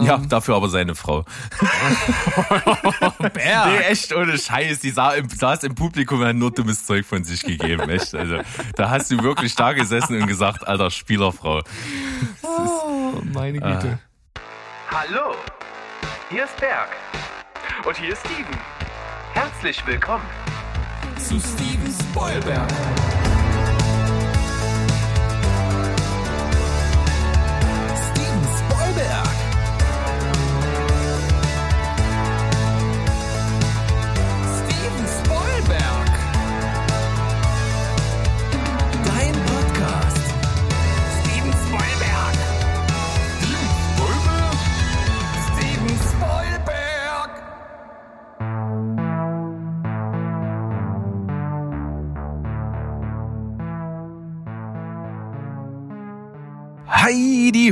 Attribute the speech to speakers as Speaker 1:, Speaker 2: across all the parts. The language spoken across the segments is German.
Speaker 1: Ja, dafür aber seine Frau.
Speaker 2: Berg.
Speaker 1: Nee, echt ohne Scheiß. Die sah im, saß im Publikum und hat nur dummes Zeug von sich gegeben. Echt. Also, da hast du wirklich da gesessen und gesagt, alter Spielerfrau.
Speaker 2: Oh, meine Güte.
Speaker 3: Hallo, hier ist Berg. Und hier ist Steven. Herzlich willkommen.
Speaker 2: Zu Steven Spoilberg.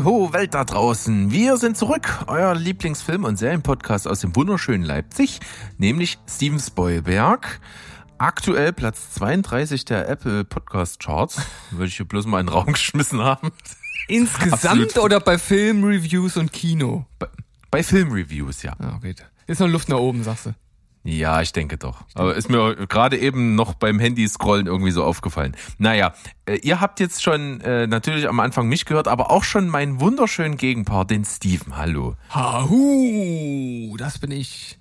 Speaker 1: Ho, Welt da draußen. Wir sind zurück. Euer Lieblingsfilm- und Serienpodcast aus dem wunderschönen Leipzig, nämlich Steven Spoilberg. Aktuell Platz 32 der Apple Podcast Charts. Würde ich hier bloß mal in den Raum geschmissen haben.
Speaker 2: Insgesamt
Speaker 1: Absolut.
Speaker 2: oder bei Filmreviews und Kino?
Speaker 1: Bei, bei Filmreviews, ja.
Speaker 2: Ah, okay. Ist noch Luft nach oben, sagst du.
Speaker 1: Ja, ich denke doch. Aber ist mir gerade eben noch beim Handy-Scrollen irgendwie so aufgefallen. Naja, äh, ihr habt jetzt schon äh, natürlich am Anfang mich gehört, aber auch schon meinen wunderschönen Gegenpart, den Steven. Hallo.
Speaker 2: Hahu, das bin ich.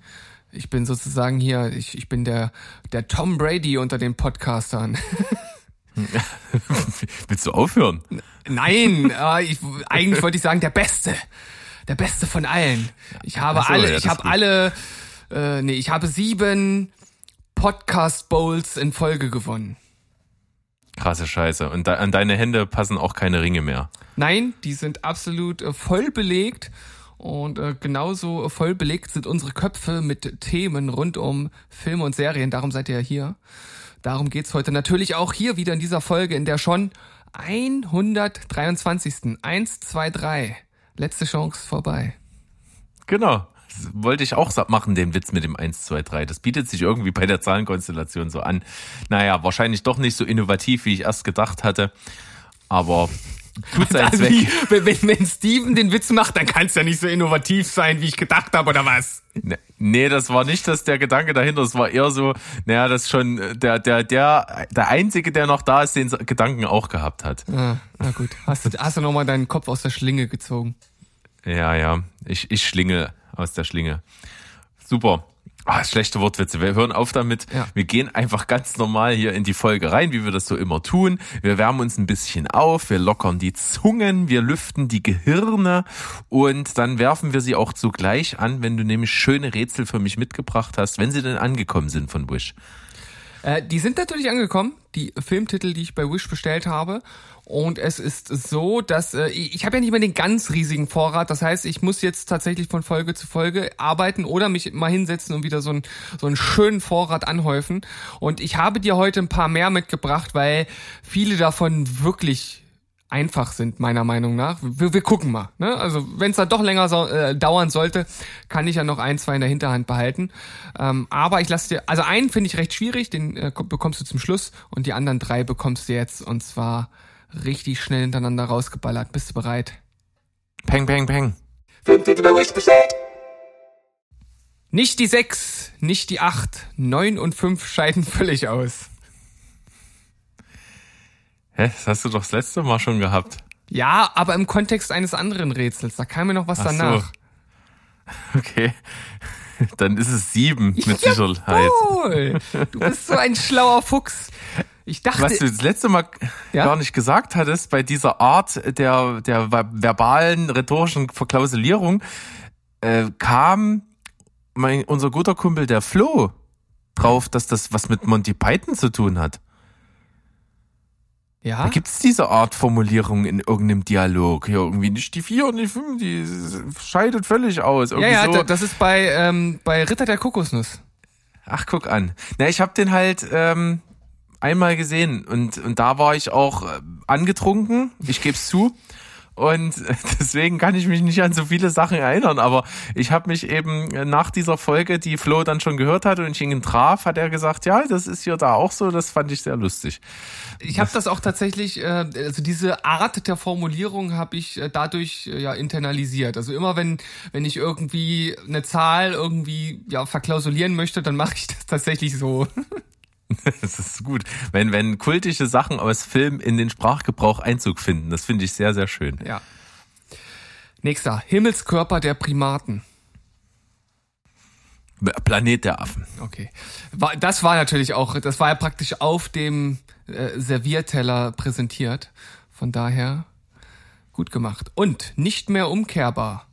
Speaker 2: Ich bin sozusagen hier, ich, ich bin der, der Tom Brady unter den Podcastern.
Speaker 1: Willst du aufhören?
Speaker 2: Nein, äh, ich, eigentlich wollte ich sagen, der Beste. Der Beste von allen. Ich habe
Speaker 1: so,
Speaker 2: alle,
Speaker 1: ja,
Speaker 2: ich habe alle, äh, nee, ich habe sieben Podcast Bowls in Folge gewonnen.
Speaker 1: Krasse Scheiße. Und da, an deine Hände passen auch keine Ringe mehr.
Speaker 2: Nein, die sind absolut äh, voll belegt. Und äh, genauso voll belegt sind unsere Köpfe mit Themen rund um Filme und Serien. Darum seid ihr ja hier. Darum geht's heute natürlich auch hier wieder in dieser Folge, in der schon 123. 1, 2, 3. Letzte Chance vorbei.
Speaker 1: Genau. Wollte ich auch machen, den Witz mit dem 1, 2, 3. Das bietet sich irgendwie bei der Zahlenkonstellation so an. Naja, wahrscheinlich doch nicht so innovativ, wie ich erst gedacht hatte. Aber tut seinen
Speaker 2: Also
Speaker 1: Zweck.
Speaker 2: wie, wenn, wenn, Steven den Witz macht, dann kann es ja nicht so innovativ sein, wie ich gedacht habe, oder was?
Speaker 1: Ne- Nee, das war nicht das der Gedanke dahinter. Es war eher so, naja, das schon der, der, der, der Einzige, der noch da ist, den Gedanken auch gehabt hat.
Speaker 2: Ah, na gut. Hast du, hast du nochmal deinen Kopf aus der Schlinge gezogen?
Speaker 1: Ja, ja. Ich, ich schlinge aus der Schlinge. Super. Ah, schlechte Wortwitze. Wir hören auf damit.
Speaker 2: Ja.
Speaker 1: Wir gehen einfach ganz normal hier in die Folge rein, wie wir das so immer tun. Wir wärmen uns ein bisschen auf, wir lockern die Zungen, wir lüften die Gehirne und dann werfen wir sie auch zugleich an, wenn du nämlich schöne Rätsel für mich mitgebracht hast, wenn sie denn angekommen sind von Wish.
Speaker 2: Äh, die sind natürlich angekommen, die Filmtitel, die ich bei Wish bestellt habe. Und es ist so, dass äh, ich habe ja nicht mehr den ganz riesigen Vorrat. Das heißt, ich muss jetzt tatsächlich von Folge zu Folge arbeiten oder mich mal hinsetzen und wieder so, ein, so einen schönen Vorrat anhäufen. Und ich habe dir heute ein paar mehr mitgebracht, weil viele davon wirklich einfach sind, meiner Meinung nach. Wir, wir gucken mal. Ne? Also wenn es dann doch länger so, äh, dauern sollte, kann ich ja noch ein, zwei in der Hinterhand behalten. Ähm, aber ich lasse dir, also einen finde ich recht schwierig, den äh, bekommst du zum Schluss und die anderen drei bekommst du jetzt und zwar richtig schnell hintereinander rausgeballert. Bist du bereit?
Speaker 1: Peng, peng, peng.
Speaker 2: Nicht die sechs, nicht die acht, neun und fünf scheiden völlig aus.
Speaker 1: Hä, das hast du doch das letzte Mal schon gehabt.
Speaker 2: Ja, aber im Kontext eines anderen Rätsels. Da kam mir noch was
Speaker 1: Ach so.
Speaker 2: danach.
Speaker 1: Okay. Dann ist es sieben mit Sicherheit.
Speaker 2: Cool. Du bist so ein schlauer Fuchs. Ich dachte,
Speaker 1: Was du das letzte Mal
Speaker 2: Ja?
Speaker 1: gar nicht gesagt hattest, bei dieser Art der, der ver- verbalen, rhetorischen Verklausulierung, äh, kam mein, unser guter Kumpel, der Flo, drauf, dass das was mit Monty Python zu tun hat.
Speaker 2: Ja,
Speaker 1: Gibt es diese Art Formulierung in irgendeinem Dialog? Hier irgendwie nicht die vier und die fünf, die scheidet völlig aus.
Speaker 2: ja,
Speaker 1: Irgendwie
Speaker 2: ja,
Speaker 1: so.
Speaker 2: da- das ist bei ähm, bei Ritter der Kokosnuss.
Speaker 1: Ach, guck an. Na, ich habe den halt ähm, einmal gesehen und, und da war ich auch äh, angetrunken, ich geb's zu. Und deswegen kann ich mich nicht an so viele Sachen erinnern. Aber ich habe mich eben nach dieser Folge, die Flo dann schon gehört hat und ich ihn traf, hat er gesagt, ja, das ist hier da auch so. Das fand ich sehr lustig.
Speaker 2: Ich habe das auch tatsächlich, äh, also diese Art der Formulierung habe ich äh, dadurch äh, ja internalisiert. Also immer wenn wenn ich irgendwie eine Zahl irgendwie ja verklausulieren möchte, dann mache ich das tatsächlich so.
Speaker 1: Das ist gut. Wenn, wenn kultische Sachen aus Film in den Sprachgebrauch Einzug finden, das finde ich sehr, sehr schön.
Speaker 2: Ja. Nächster. Himmelskörper der Primaten.
Speaker 1: Planet der Affen.
Speaker 2: Okay. Das war natürlich auch, das war ja praktisch auf dem äh, Servierteller präsentiert. Von daher gut gemacht. Und nicht mehr umkehrbar.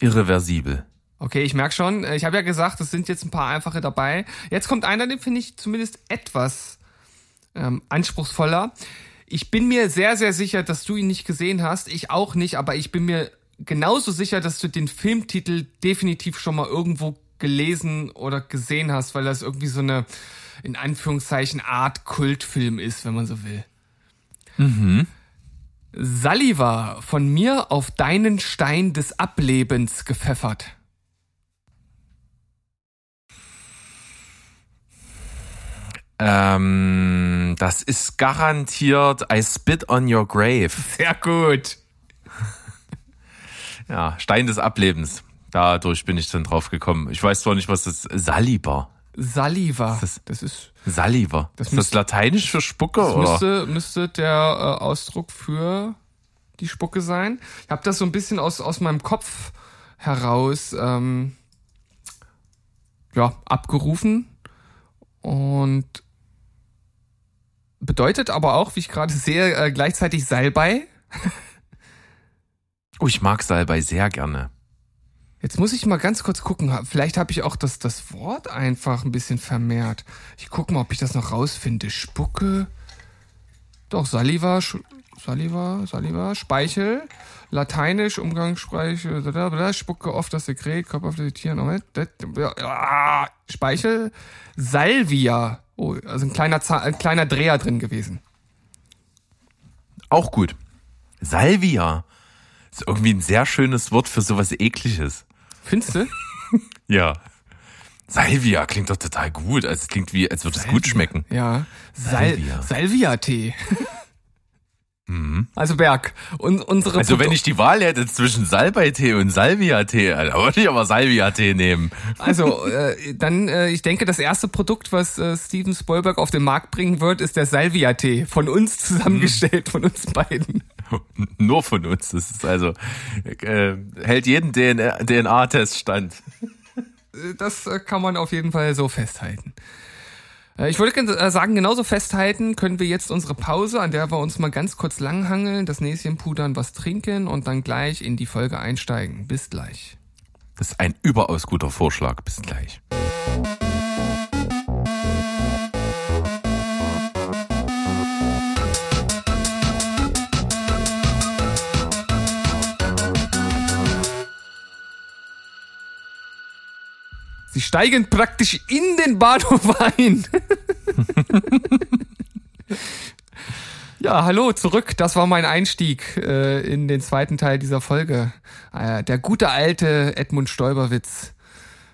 Speaker 1: Irreversibel.
Speaker 2: Okay, ich merk schon. äh, Ich habe ja gesagt, es sind jetzt ein paar einfache dabei. Jetzt kommt einer, den finde ich zumindest etwas ähm, anspruchsvoller. Ich bin mir sehr, sehr sicher, dass du ihn nicht gesehen hast. Ich auch nicht, aber ich bin mir genauso sicher, dass du den Filmtitel definitiv schon mal irgendwo gelesen oder gesehen hast, weil das irgendwie so eine, in Anführungszeichen, Art Kultfilm ist, wenn man so will. Mhm. Saliva, von mir auf deinen Stein des Ablebens gepfeffert.
Speaker 1: Ähm, das ist garantiert I Spit on Your Grave.
Speaker 2: Sehr gut.
Speaker 1: Ja, Stein des Ablebens. Dadurch bin ich dann drauf gekommen. Ich weiß zwar nicht, was das Saliba.
Speaker 2: Saliva.
Speaker 1: Das-
Speaker 2: Das ist,
Speaker 1: Saliva.
Speaker 2: Das
Speaker 1: ist das
Speaker 2: müsste-
Speaker 1: lateinisch für Spucke
Speaker 2: das
Speaker 1: oder?
Speaker 2: müsste, müsste der äh, Ausdruck für die Spucke sein. Ich habe das so ein bisschen aus, aus meinem Kopf heraus ähm, ja, abgerufen und bedeutet aber auch, wie ich gerade sehe, äh, gleichzeitig Salbei.
Speaker 1: Oh, ich mag Salbei sehr gerne.
Speaker 2: Jetzt muss ich mal ganz kurz gucken. Vielleicht habe ich auch das, das Wort einfach ein bisschen vermehrt. Ich gucke mal, ob ich das noch rausfinde. Spucke. Doch, Saliva, Sch- Saliva, Saliva, Speichel. Lateinisch, Umgangssprache, blablabla, Spucke oft das Sekret, Körper auf die Tieren. Speichel. Salvia. Oh, also ein kleiner, ein kleiner Dreher drin gewesen.
Speaker 1: Auch gut. Salvia. Ist irgendwie ein sehr schönes Wort für sowas ekliges.
Speaker 2: Findest du?
Speaker 1: Ja. Salvia klingt doch total gut. Also es klingt wie, als würde es gut schmecken.
Speaker 2: Ja. Sal
Speaker 1: Salvia.
Speaker 2: Salvia-Tee. Also Berg. Und unsere
Speaker 1: Mhm. Also wenn
Speaker 2: Produ-
Speaker 1: ich die Wahl hätte zwischen Salbeitee und Salvia-Tee, dann würde ich aber Salvia-Tee nehmen.
Speaker 2: Also, äh, dann, äh, ich denke, das erste Produkt, was äh, Steven Spielberg auf den Markt bringen wird, ist der Salvia-Tee. Von uns zusammengestellt, von uns beiden.
Speaker 1: Nur von uns. Das ist also, äh, hält jeden DNA-Test stand.
Speaker 2: Das äh, kann man auf jeden Fall so festhalten. Äh, Ich wollte äh, sagen, genauso festhalten können wir jetzt unsere Pause, an der wir uns mal ganz kurz langhangeln, das Näschen pudern, was trinken und dann gleich in die Folge einsteigen. Bis gleich.
Speaker 1: Das ist ein überaus guter Vorschlag. Bis gleich.
Speaker 2: Steigen praktisch in den Bahnhof ein. ja, hallo, zurück. Das war mein Einstieg äh, in den zweiten Teil dieser Folge. Äh, der gute alte Edmund Stoiberwitz.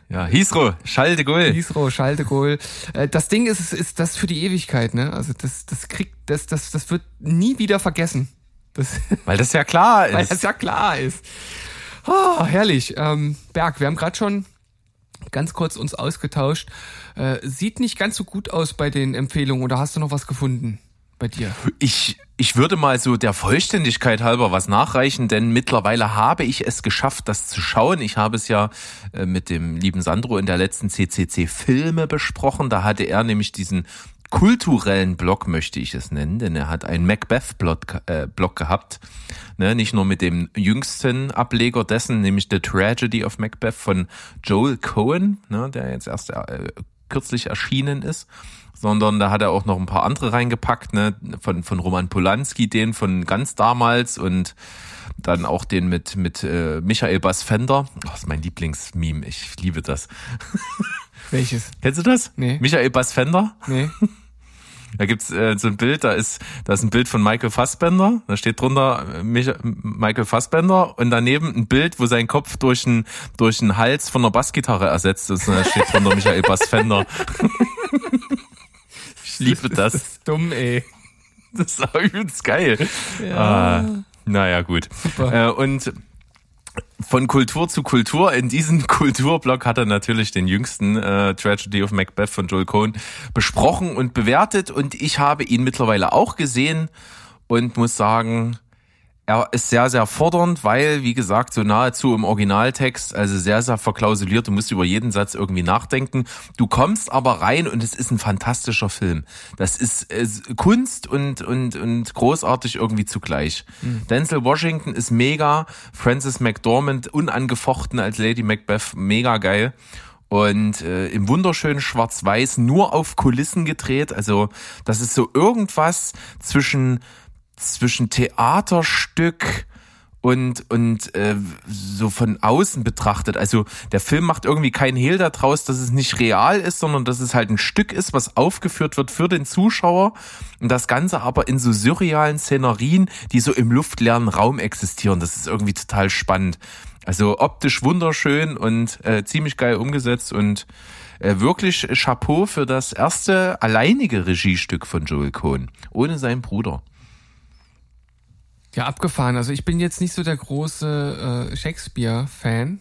Speaker 1: Ja, Hisro, Schall de Gaulle.
Speaker 2: Isro, Schaltegol. Äh, das Ding ist, ist das für die Ewigkeit, ne? Also das, das kriegt, das, das, das wird nie wieder vergessen. Das,
Speaker 1: Weil das ja klar
Speaker 2: weil
Speaker 1: ist.
Speaker 2: das ja klar ist. Oh, herrlich. Ähm, Berg, wir haben gerade schon ganz kurz uns ausgetauscht. Äh, sieht nicht ganz so gut aus bei den Empfehlungen oder hast du noch was gefunden bei dir?
Speaker 1: Ich, ich würde mal so der Vollständigkeit halber was nachreichen, denn mittlerweile habe ich es geschafft, das zu schauen. Ich habe es ja äh, mit dem lieben Sandro in der letzten CCC Filme besprochen. Da hatte er nämlich diesen kulturellen Blog, möchte ich es nennen, denn er hat einen Macbeth-Blog äh, Blog gehabt. Ne, nicht nur mit dem jüngsten Ableger dessen, nämlich The Tragedy of Macbeth von Joel Cohen, ne, der jetzt erst äh, kürzlich erschienen ist, sondern da hat er auch noch ein paar andere reingepackt, ne, von, von Roman Polanski, den von ganz damals und dann auch den mit, mit äh, Michael Bassfender. Oh, das ist mein Lieblingsmeme, ich liebe das.
Speaker 2: Welches?
Speaker 1: Kennst du das?
Speaker 2: Nee.
Speaker 1: Michael Bassfender?
Speaker 2: Nee.
Speaker 1: Da gibt's äh, so ein Bild, da ist, da ist ein Bild von Michael Fassbender, da steht drunter äh, Mich Michael Fassbender und daneben ein Bild, wo sein Kopf durch einen durch einen Hals von einer Bassgitarre ersetzt ist und da steht drunter Michael Bassfender. ich liebe das.
Speaker 2: Das ist dumm, ey.
Speaker 1: Das ist auch übelst geil.
Speaker 2: Ja.
Speaker 1: Ah, naja, gut.
Speaker 2: Super.
Speaker 1: Äh, und von Kultur zu Kultur. In diesem Kulturblock hat er natürlich den jüngsten äh, Tragedy of Macbeth von Joel Cohn besprochen und bewertet. Und ich habe ihn mittlerweile auch gesehen und muss sagen, er ist sehr, sehr fordernd, weil, wie gesagt, so nahezu im Originaltext, also sehr, sehr verklausuliert. Du musst über jeden Satz irgendwie nachdenken. Du kommst aber rein und es ist ein fantastischer Film. Das ist, ist Kunst und, und, und großartig irgendwie zugleich. Denzel Washington ist mega. Frances McDormand unangefochten als Lady Macbeth, mega geil. Und äh, im wunderschönen Schwarz-Weiß, nur auf Kulissen gedreht. Also das ist so irgendwas zwischen zwischen Theaterstück und und äh, so von außen betrachtet. Also der Film macht irgendwie keinen Hehl daraus, dass es nicht real ist, sondern dass es halt ein Stück ist, was aufgeführt wird für den Zuschauer und das Ganze aber in so surrealen Szenerien, die so im luftleeren Raum existieren. Das ist irgendwie total spannend. Also optisch wunderschön und äh, ziemlich geil umgesetzt und äh, wirklich Chapeau für das erste alleinige Regiestück von Joel Cohn, ohne seinen Bruder.
Speaker 2: Ja, abgefahren. Also ich bin jetzt nicht so der große äh, Shakespeare-Fan.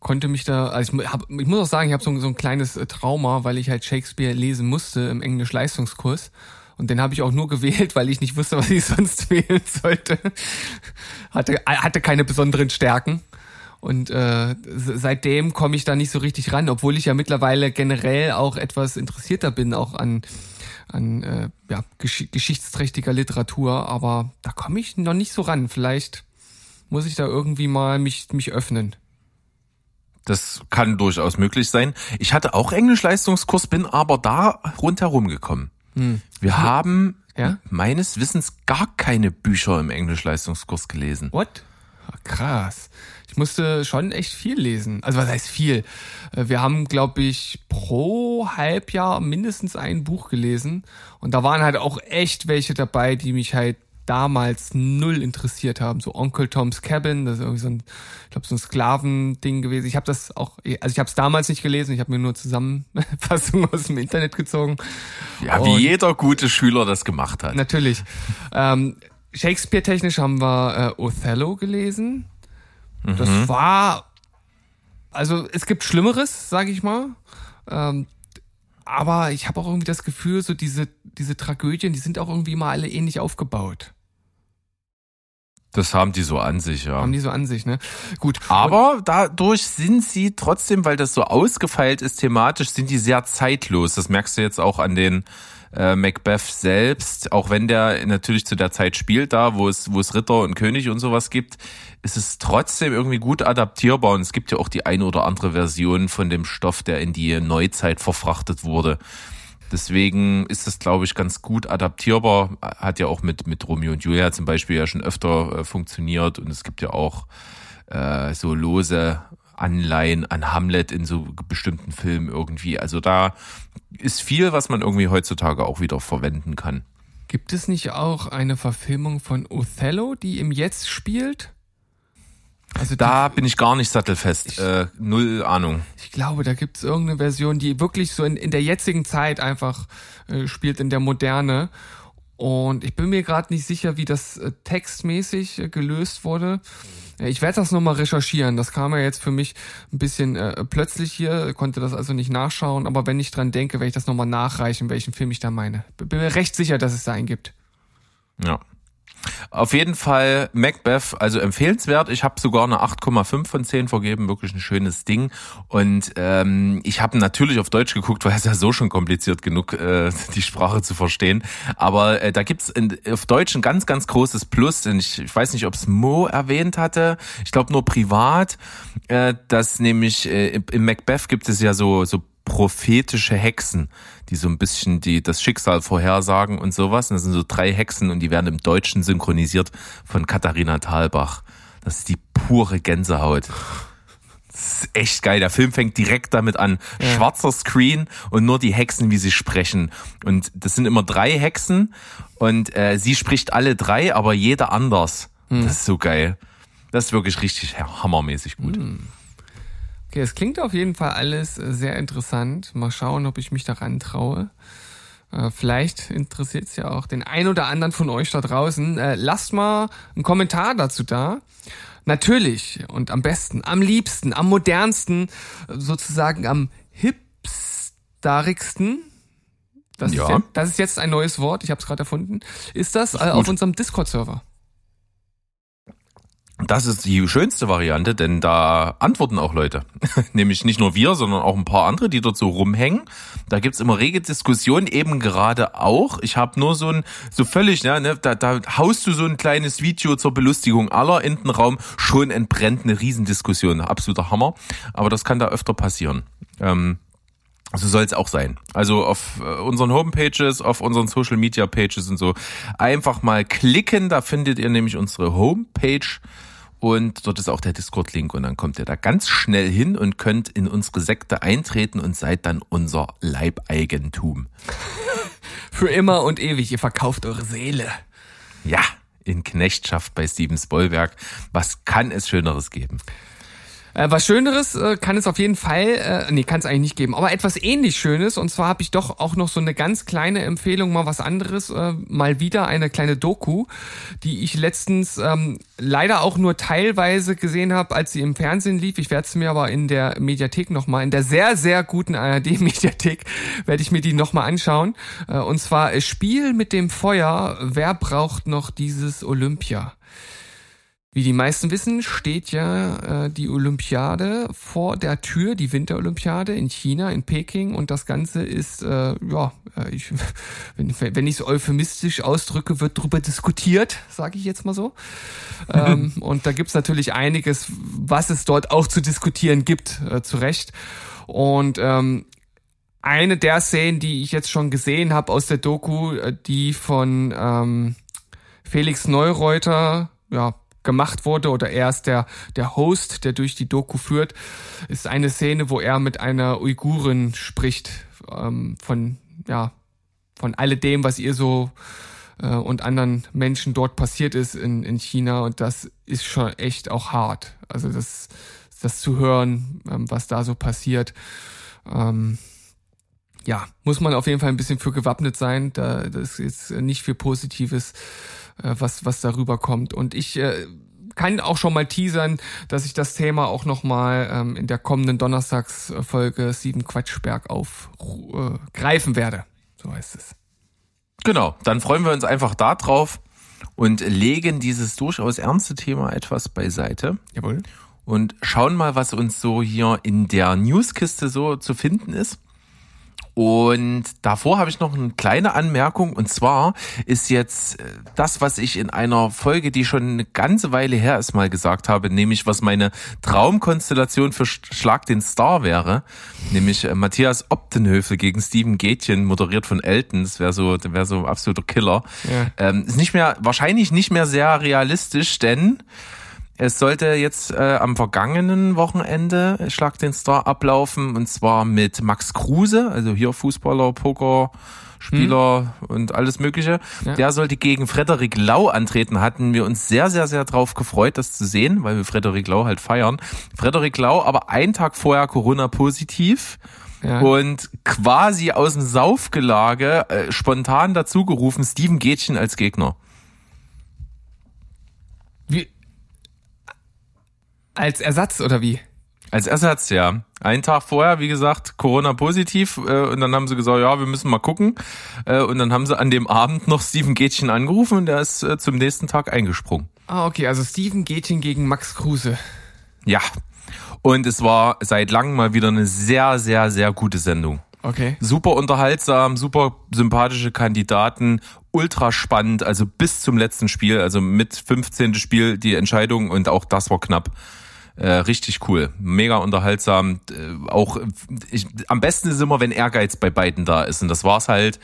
Speaker 2: Konnte mich da, also ich, hab, ich muss auch sagen, ich habe so, so ein kleines äh, Trauma, weil ich halt Shakespeare lesen musste im Englisch-Leistungskurs. Und den habe ich auch nur gewählt, weil ich nicht wusste, was ich sonst wählen sollte. hatte, hatte keine besonderen Stärken. Und äh, seitdem komme ich da nicht so richtig ran, obwohl ich ja mittlerweile generell auch etwas interessierter bin, auch an, an äh, ja, gesch geschichtsträchtiger Literatur, aber da komme ich noch nicht so ran. Vielleicht muss ich da irgendwie mal mich, mich öffnen.
Speaker 1: Das kann durchaus möglich sein. Ich hatte auch Englisch-Leistungskurs, bin aber da rundherum gekommen. Wir haben
Speaker 2: Ja?
Speaker 1: meines Wissens gar keine Bücher im Englisch-Leistungskurs gelesen.
Speaker 2: What? Ah, krass. Ich musste schon echt viel lesen. Also was heißt viel? Äh, Wir haben, glaube ich, pro Halbjahr mindestens ein Buch gelesen. Und da waren halt auch echt welche dabei, die mich halt damals null interessiert haben. So Onkel Tom's Cabin, das ist irgendwie so ein, ich glaube, so ein Sklavending gewesen. Ich habe das auch, also ich habe es damals nicht gelesen, ich habe mir nur Zusammenfassungen aus dem Internet gezogen.
Speaker 1: Ja, wie
Speaker 2: Und-
Speaker 1: jeder gute Schüler das gemacht hat.
Speaker 2: Natürlich. Ähm, Shakespeare-technisch haben wir äh, Othello gelesen. Das war, also es gibt Schlimmeres, sage ich mal. Ähm, aber ich habe auch irgendwie das Gefühl, so diese, diese Tragödien, die sind auch irgendwie mal alle ähnlich aufgebaut.
Speaker 1: Das haben die so an sich, ja.
Speaker 2: Haben die so an sich, ne? Gut.
Speaker 1: Aber dadurch sind sie trotzdem, weil das so ausgefeilt ist thematisch, sind die sehr zeitlos. Das merkst du jetzt auch an den äh, Macbeth selbst, auch wenn der natürlich zu der Zeit spielt, da wo es wo es Ritter und König und sowas gibt, ist es trotzdem irgendwie gut adaptierbar und es gibt ja auch die eine oder andere Version von dem Stoff, der in die Neuzeit verfrachtet wurde. Deswegen ist das, glaube ich, ganz gut adaptierbar. Hat ja auch mit, mit Romeo und Julia zum Beispiel ja schon öfter äh, funktioniert. Und es gibt ja auch äh, so lose Anleihen an Hamlet in so bestimmten Filmen irgendwie. Also da ist viel, was man irgendwie heutzutage auch wieder verwenden kann.
Speaker 2: Gibt es nicht auch eine Verfilmung von Othello, die im Jetzt spielt? Also
Speaker 1: Da bin ich gar nicht sattelfest. Äh, null Ahnung.
Speaker 2: Ich glaube, da gibt es irgendeine Version, die wirklich so in, in der jetzigen Zeit einfach äh, spielt, in der Moderne. Und ich bin mir gerade nicht sicher, wie das äh, textmäßig äh, gelöst wurde. Ich werde das nochmal recherchieren. Das kam ja jetzt für mich ein bisschen äh, plötzlich hier, konnte das also nicht nachschauen. Aber wenn ich dran denke, werde ich das nochmal nachreichen, welchen Film ich da meine. Bin mir recht sicher, dass es da einen gibt.
Speaker 1: Ja. Auf jeden Fall Macbeth, also empfehlenswert. Ich habe sogar eine 8,5 von 10 vergeben, wirklich ein schönes Ding. Und ähm, ich habe natürlich auf Deutsch geguckt, weil es ja so schon kompliziert genug, äh, die Sprache zu verstehen. Aber äh, da gibt's in, auf Deutsch ein ganz, ganz großes Plus. Und ich, ich weiß nicht, ob es Mo erwähnt hatte. Ich glaube nur privat, äh, dass nämlich äh, im Macbeth gibt es ja so so prophetische Hexen, die so ein bisschen die das Schicksal vorhersagen und sowas. Und das sind so drei Hexen und die werden im Deutschen synchronisiert von Katharina Thalbach. Das ist die pure Gänsehaut. Das ist echt geil. Der Film fängt direkt damit an.
Speaker 2: Ja.
Speaker 1: Schwarzer Screen und nur die Hexen, wie sie sprechen. Und das sind immer drei Hexen und äh, sie spricht alle drei, aber jeder anders.
Speaker 2: Hm.
Speaker 1: Das ist so geil. Das ist wirklich richtig hammermäßig gut.
Speaker 2: Hm. Okay, es klingt auf jeden Fall alles äh, sehr interessant. Mal schauen, ob ich mich daran traue. Äh, vielleicht interessiert es ja auch den ein oder anderen von euch da draußen. Äh, lasst mal einen Kommentar dazu da. Natürlich und am besten, am liebsten, am modernsten, sozusagen am hipsterigsten. Das,
Speaker 1: Ja.
Speaker 2: ist, jetzt, das ist jetzt ein neues Wort, ich habe es gerade erfunden. Ist das äh, auf unserem Discord-Server?
Speaker 1: Das ist die schönste Variante, denn da antworten auch Leute. Nämlich nicht nur wir, sondern auch ein paar andere, die dort so rumhängen. Da gibt's immer rege Diskussionen, eben gerade auch. Ich habe nur so ein, so völlig, ne, da, da haust du so ein kleines Video zur Belustigung aller in den Raum, schon entbrennt eine Riesendiskussion. Absoluter Hammer. Aber das kann da öfter passieren. Ähm, so soll es auch sein. Also auf äh, unseren Homepages, auf unseren Social Media Pages und so einfach mal klicken. Da findet ihr nämlich unsere Homepage und dort ist auch der Discord-Link und dann kommt ihr da ganz schnell hin und könnt in unsere Sekte eintreten und seid dann unser Leibeigentum.
Speaker 2: Für immer und ewig, ihr verkauft eure Seele.
Speaker 1: Ja, in Knechtschaft bei Steven Spoilberg. Was kann es Schöneres geben?
Speaker 2: Äh, was Schöneres äh, kann es auf jeden Fall, äh, nee, kann es eigentlich nicht geben, aber etwas ähnlich Schönes. Und zwar habe ich doch auch noch so eine ganz kleine Empfehlung, mal was anderes, äh, mal wieder eine kleine Doku, die ich letztens ähm, leider auch nur teilweise gesehen habe, als sie im Fernsehen lief. Ich werde es mir aber in der Mediathek nochmal, in der sehr, sehr guten ARD-Mediathek, werde ich mir die nochmal anschauen. Äh, und zwar äh, Spiel mit dem Feuer, wer braucht noch dieses Olympia? Wie die meisten wissen, steht ja äh, die Olympiade vor der Tür, die Winterolympiade in China, in Peking. Und das Ganze ist, äh, ja, äh, ich, wenn, wenn ich es euphemistisch ausdrücke, wird darüber diskutiert, sage ich jetzt mal so. ähm, und da gibt's natürlich einiges, was es dort auch zu diskutieren gibt, äh, zu Recht. Und ähm, eine der Szenen, die ich jetzt schon gesehen habe aus der Doku, äh, die von ähm, Felix Neureuter, ja, gemacht wurde oder er ist der, der Host, der durch die Doku führt, ist eine Szene, wo er mit einer Uigurin spricht, ähm, von, ja, von alledem, was ihr so äh, und anderen Menschen dort passiert ist in, in China und das ist schon echt auch hart. Also das, das zu hören, ähm, was da so passiert, ähm, ja, muss man auf jeden Fall ein bisschen für gewappnet sein. Da, das ist nicht viel Positives, was, was darüber kommt. Und ich äh, kann auch schon mal teasern, dass ich das Thema auch nochmal ähm, in der kommenden Donnerstagsfolge Sieben Quatschberg aufgreifen äh, werde. So heißt es.
Speaker 1: Genau, dann freuen wir uns einfach da drauf und legen dieses durchaus ernste Thema etwas beiseite.
Speaker 2: Jawohl.
Speaker 1: Und schauen mal, was uns so hier in der Newskiste so zu finden ist. Und davor habe ich noch eine kleine Anmerkung. Und zwar ist jetzt äh, das, was ich in einer Folge, die schon eine ganze Weile her ist, mal gesagt habe, nämlich was meine Traumkonstellation für Schlag den Star wäre. Nämlich äh, Matthias Optenhöfe gegen Steven Gätchen, moderiert von Elton. Das wäre so, das wäre so ein absoluter Killer.
Speaker 2: Ja.
Speaker 1: Ähm, ist nicht mehr, wahrscheinlich nicht mehr sehr realistisch, denn es sollte jetzt äh, am vergangenen Wochenende Schlag den Star ablaufen und zwar mit Max Kruse, also hier Fußballer, Poker, Spieler und alles Mögliche.
Speaker 2: Ja.
Speaker 1: Der sollte gegen Frederik Lau antreten. Hatten wir uns sehr, sehr, sehr drauf gefreut, das zu sehen, weil wir Frederik Lau halt feiern. Frederik Lau aber einen Tag vorher Corona positiv.
Speaker 2: Ja.
Speaker 1: Und quasi aus dem Saufgelage äh, spontan dazugerufen Steven Gätchen als Gegner.
Speaker 2: Wie? Als Ersatz oder wie?
Speaker 1: Als Ersatz, ja. Einen Tag vorher, wie gesagt, Corona positiv äh, und dann haben sie gesagt, ja, wir müssen mal gucken. Äh, und dann haben sie an dem Abend noch Steven Gätchen angerufen und der ist äh, zum nächsten Tag eingesprungen.
Speaker 2: Ah, okay, also Steven Gätchen gegen Max Kruse.
Speaker 1: Ja. Und es war seit langem mal wieder eine sehr, sehr, sehr gute Sendung.
Speaker 2: Okay.
Speaker 1: Super unterhaltsam, super sympathische Kandidaten, ultra spannend, also bis zum letzten Spiel, also mit 15. Spiel die Entscheidung und auch das war knapp. Äh, richtig cool, mega unterhaltsam. Äh, auch ich, am besten ist immer, wenn Ehrgeiz bei beiden da ist und das war's halt.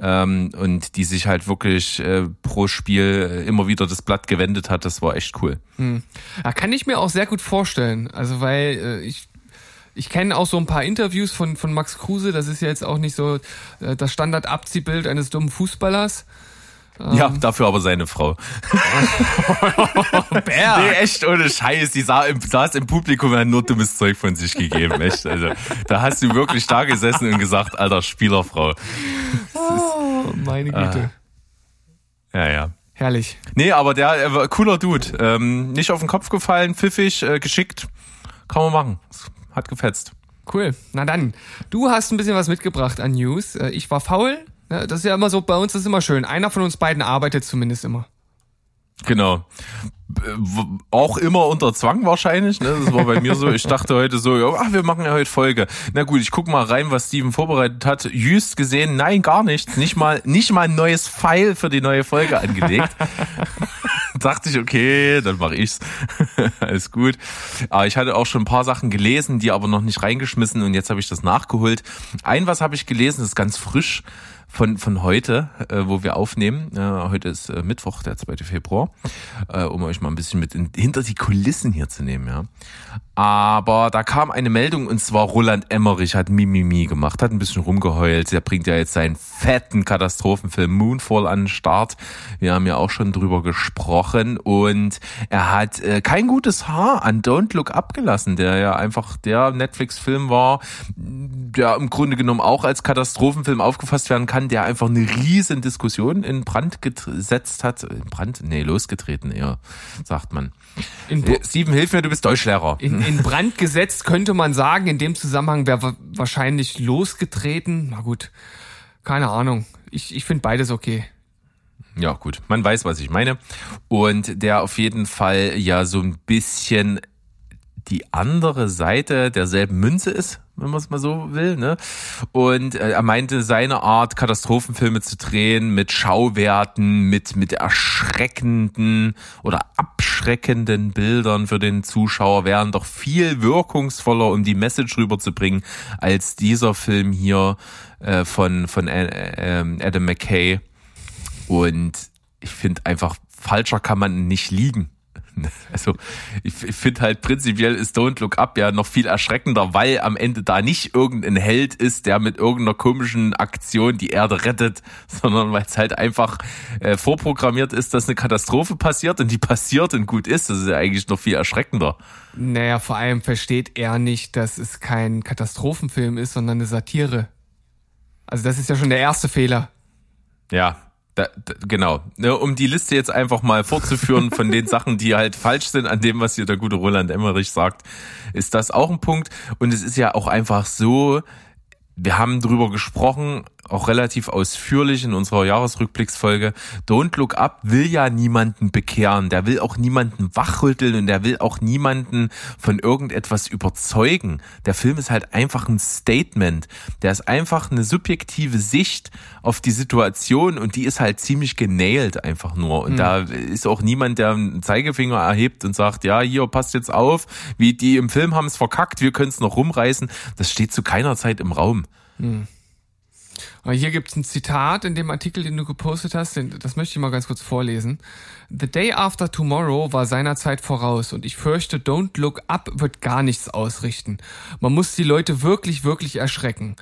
Speaker 1: Ähm, und die sich halt wirklich äh, pro Spiel immer wieder das Blatt gewendet hat, das war echt cool.
Speaker 2: Hm. Ja, kann ich mir auch sehr gut vorstellen. Also weil äh, ich Ich kenne auch so ein paar Interviews von, von Max Kruse. Das ist ja jetzt auch nicht so äh, das Standard-Abziehbild eines dummen Fußballers.
Speaker 1: Ja, dafür aber seine Frau.
Speaker 2: Bär.
Speaker 1: Nee, echt ohne Scheiß. Die sah im, saß im Publikum und hat nur dummes Zeug von sich gegeben. Echt. Also, da hast du wirklich da gesessen und gesagt, alter Spielerfrau.
Speaker 2: Oh, meine Güte.
Speaker 1: Ja, ja.
Speaker 2: Herrlich.
Speaker 1: Nee, aber der er war cooler Dude. Ähm, nicht auf den Kopf gefallen, pfiffig, äh, geschickt. Kann man machen. Hat gefetzt.
Speaker 2: Cool. Na dann, du hast ein bisschen was mitgebracht an News. Äh, Ich war faul. Das ist ja immer so, bei uns ist immer schön. Einer von uns beiden arbeitet zumindest immer.
Speaker 1: Genau. Auch immer unter Zwang wahrscheinlich. Ne? Das war bei mir so. Ich dachte heute so, ach, wir machen ja heute Folge. Na gut, ich guck mal rein, was Steven vorbereitet hat. Jüst gesehen, nein, gar nichts. Nicht mal, nicht mal ein neues File für die neue Folge angelegt. dachte ich, okay, dann mache ich's. Alles gut. Aber ich hatte auch schon ein paar Sachen gelesen, die aber noch nicht reingeschmissen und jetzt habe ich das nachgeholt. Ein was habe ich gelesen, das ist ganz frisch von, von heute, äh, wo wir aufnehmen. Äh, heute ist äh, Mittwoch, der 2. Februar, äh, um euch mal ein bisschen mit in, hinter die Kulissen hier zu nehmen, ja. Aber da kam eine Meldung und zwar Roland Emmerich hat Mimimi gemacht, hat ein bisschen rumgeheult. Der bringt ja jetzt seinen fetten Katastrophenfilm Moonfall an den Start. Wir haben ja auch schon drüber gesprochen und er hat äh, kein gutes Haar an Don't Look Up gelassen, der ja einfach der Netflix-Film war, der im Grunde genommen auch als Katastrophenfilm aufgefasst werden kann, der einfach eine riesen Diskussion in Brand gesetzt hat. In Brand? Nee, losgetreten eher, sagt man.
Speaker 2: In,
Speaker 1: Steven, hilf mir, du bist Deutschlehrer.
Speaker 2: in, in Brand gesetzt könnte man sagen, in dem Zusammenhang wäre wa- wahrscheinlich losgetreten. Na gut, keine Ahnung. Ich, ich finde beides okay.
Speaker 1: Ja, gut. Man weiß, was ich meine. Und der auf jeden Fall ja so ein bisschen die andere Seite derselben Münze ist, wenn man es mal so will. Ne? Und äh, er meinte, seine Art, Katastrophenfilme zu drehen mit Schauwerten, mit, mit erschreckenden oder abschreckenden Bildern für den Zuschauer, wären doch viel wirkungsvoller, um die Message rüberzubringen, als dieser Film hier äh, von, von äh, äh, Adam McKay. Und ich finde einfach, falscher kann man nicht liegen. Also ich, finde halt prinzipiell ist Don't Look Up ja noch viel erschreckender, weil am Ende da nicht irgendein Held ist, der mit irgendeiner komischen Aktion die Erde rettet, sondern weil es halt einfach äh, vorprogrammiert ist, dass eine Katastrophe passiert und die passiert und gut ist. Das ist ja eigentlich noch viel erschreckender.
Speaker 2: Naja, vor allem versteht er nicht, dass es kein Katastrophenfilm ist, sondern eine Satire. Also das ist ja schon der erste Fehler.
Speaker 1: Ja, da, da, genau. Ne, um die Liste jetzt einfach mal fortzuführen von den Sachen, die halt falsch sind an dem, was hier der gute Roland Emmerich sagt, ist das auch ein Punkt. Und es ist ja auch einfach so, wir haben drüber gesprochen, auch relativ ausführlich in unserer Jahresrückblicksfolge. Don't Look Up will ja niemanden bekehren, der will auch niemanden wachrütteln und der will auch niemanden von irgendetwas überzeugen. Der Film ist halt einfach ein Statement. Der ist einfach eine subjektive Sicht auf die Situation und die ist halt ziemlich genailt einfach nur. Und da ist auch niemand, der einen Zeigefinger erhebt und sagt, ja, hier, passt jetzt auf, wie die im Film haben es verkackt, wir können es noch rumreißen. Das steht zu keiner Zeit im Raum.
Speaker 2: Aber hier gibt's ein Zitat in dem Artikel, den du gepostet hast, das möchte ich mal ganz kurz vorlesen. The day after tomorrow war seiner Zeit voraus und ich fürchte, Don't Look Up wird gar nichts ausrichten. Man muss die Leute wirklich, wirklich erschrecken.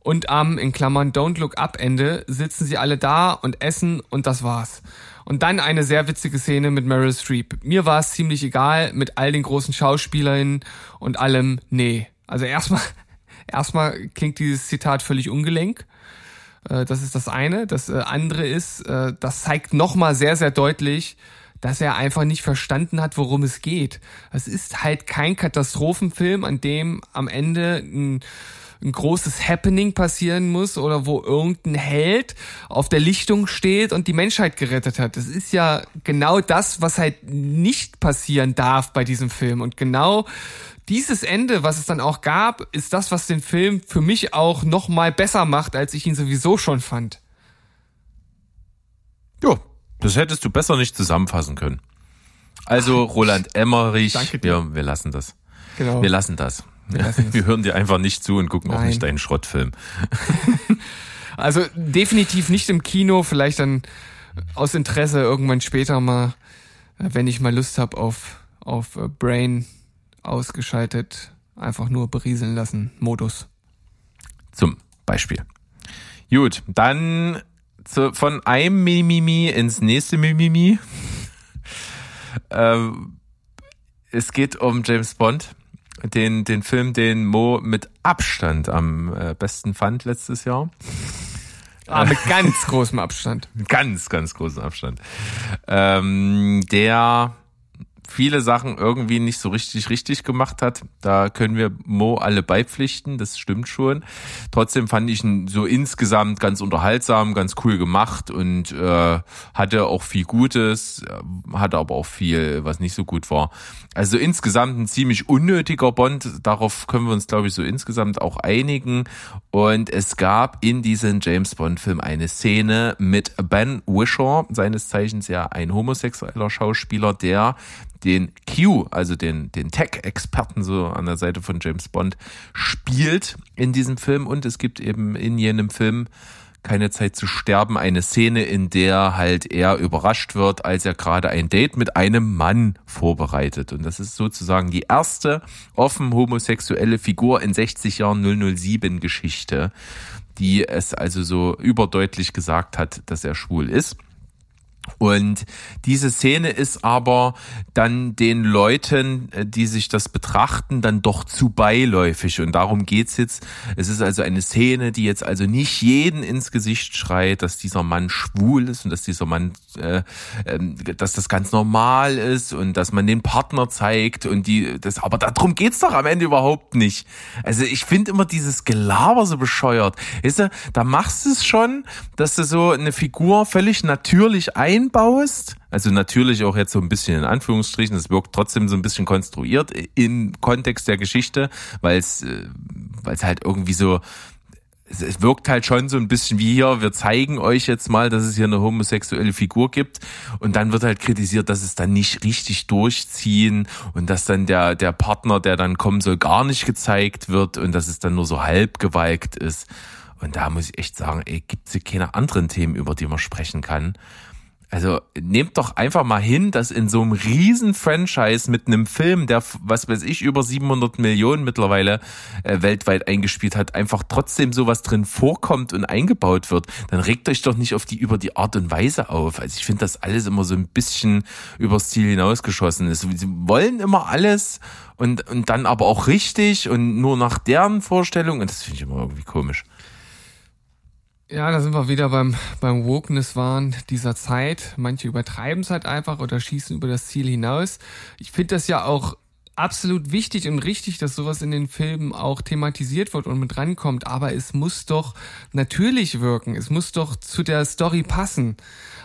Speaker 2: Und am, in Klammern, Don't Look Up Ende sitzen sie alle da und essen und das war's. Und dann eine sehr witzige Szene mit Meryl Streep. Mir war es ziemlich egal mit all den großen Schauspielerinnen und allem, nee. Also erstmal, erstmal klingt dieses Zitat völlig ungelenk. Äh, Das ist das eine. Das äh, andere ist, äh, das zeigt nochmal sehr, sehr deutlich, dass er einfach nicht verstanden hat, worum es geht. Es ist halt kein Katastrophenfilm, an dem am Ende ein, ein großes Happening passieren muss oder wo irgendein Held auf der Lichtung steht und die Menschheit gerettet hat. Das ist ja genau das, was halt nicht passieren darf bei diesem Film. Und genau dieses Ende, was es dann auch gab, ist das, was den Film für mich auch noch mal besser macht, als ich ihn sowieso schon fand.
Speaker 1: Ja, das hättest du besser nicht zusammenfassen können. Also Roland Emmerich,
Speaker 2: Danke dir.
Speaker 1: wir, wir lassen das.
Speaker 2: Genau.
Speaker 1: Wir lassen das. Wir,
Speaker 2: lassen es.
Speaker 1: hören dir einfach nicht zu und gucken auch
Speaker 2: Nein.
Speaker 1: nicht deinen Schrottfilm.
Speaker 2: Also definitiv nicht im Kino, vielleicht dann aus Interesse irgendwann später mal, wenn ich mal Lust habe auf, auf äh, Brain ausgeschaltet einfach nur berieseln lassen Modus.
Speaker 1: Zum Beispiel. Gut, dann zu, von einem Mimimi ins nächste Mimimi. ähm, es geht um James Bond, den, den Film, den Mo mit Abstand am äh, besten fand letztes Jahr.
Speaker 2: Ah, mit ganz großem Abstand.
Speaker 1: Ganz, ganz großen Abstand. Ähm, der viele Sachen irgendwie nicht so richtig richtig gemacht hat. Da können wir Mo alle beipflichten, das stimmt schon. Trotzdem fand ich ihn so insgesamt ganz unterhaltsam, ganz cool gemacht und äh, hatte auch viel Gutes, äh, hatte aber auch viel, was nicht so gut war. Also insgesamt ein ziemlich unnötiger Bond, darauf können wir uns, glaube ich, so insgesamt auch einigen. Und es gab in diesem James Bond-Film eine Szene mit Ben Wishaw, seines Zeichens ja ein homosexueller Schauspieler, der den Q, also den, den Tech-Experten so an der Seite von James Bond, spielt in diesem Film. Und es gibt eben in jenem Film keine Zeit zu sterben, eine Szene, in der halt er überrascht wird, als er gerade ein Date mit einem Mann vorbereitet. Und das ist sozusagen die erste offen homosexuelle Figur in 60 Jahren 007 Geschichte, die es also so überdeutlich gesagt hat, dass er schwul ist. Und diese Szene ist aber dann den Leuten, äh, die sich das betrachten, dann doch zu beiläufig. Und darum geht's jetzt. Es ist also eine Szene, die jetzt also nicht jeden ins Gesicht schreit, dass dieser Mann schwul ist und dass dieser Mann, äh, äh, dass das ganz normal ist und dass man den Partner zeigt und die, das, aber darum geht's doch am Ende überhaupt nicht. Also ich finde immer dieses Gelaber so bescheuert. Weißt du, da machst du es schon, dass du so eine Figur völlig natürlich ein einbaust, also natürlich auch jetzt so ein bisschen in Anführungsstrichen, es wirkt trotzdem so ein bisschen konstruiert im Kontext der Geschichte, weil es, äh, weil es halt irgendwie so, es wirkt halt schon so ein bisschen wie hier, wir zeigen euch jetzt mal, dass es hier eine homosexuelle Figur gibt und dann wird halt kritisiert, dass es dann nicht richtig durchziehen und dass dann der, der Partner, der dann kommen soll, gar nicht gezeigt wird und dass es dann nur so halb gewalkt ist. Und da muss ich echt sagen, ey, gibt es keine anderen Themen, über die man sprechen kann. Also nehmt doch einfach mal hin, dass in so einem riesen Franchise mit einem Film, der was weiß ich über 700 Millionen mittlerweile äh, weltweit eingespielt hat, einfach trotzdem sowas drin vorkommt und eingebaut wird. Dann regt euch doch nicht auf die über die Art und Weise auf. Also ich finde das alles immer so ein bisschen übers Ziel hinausgeschossen. Sie wollen immer alles und und dann aber auch richtig und nur nach deren Vorstellung und das finde ich immer irgendwie komisch.
Speaker 2: Ja, da sind wir wieder beim, beim Wokeness-Wahn dieser Zeit. Manche übertreiben es halt einfach oder schießen über das Ziel hinaus. Ich finde das ja auch absolut wichtig und richtig, dass sowas in den Filmen auch thematisiert wird und mit rankommt. Aber es muss doch natürlich wirken. Es muss doch zu der Story passen.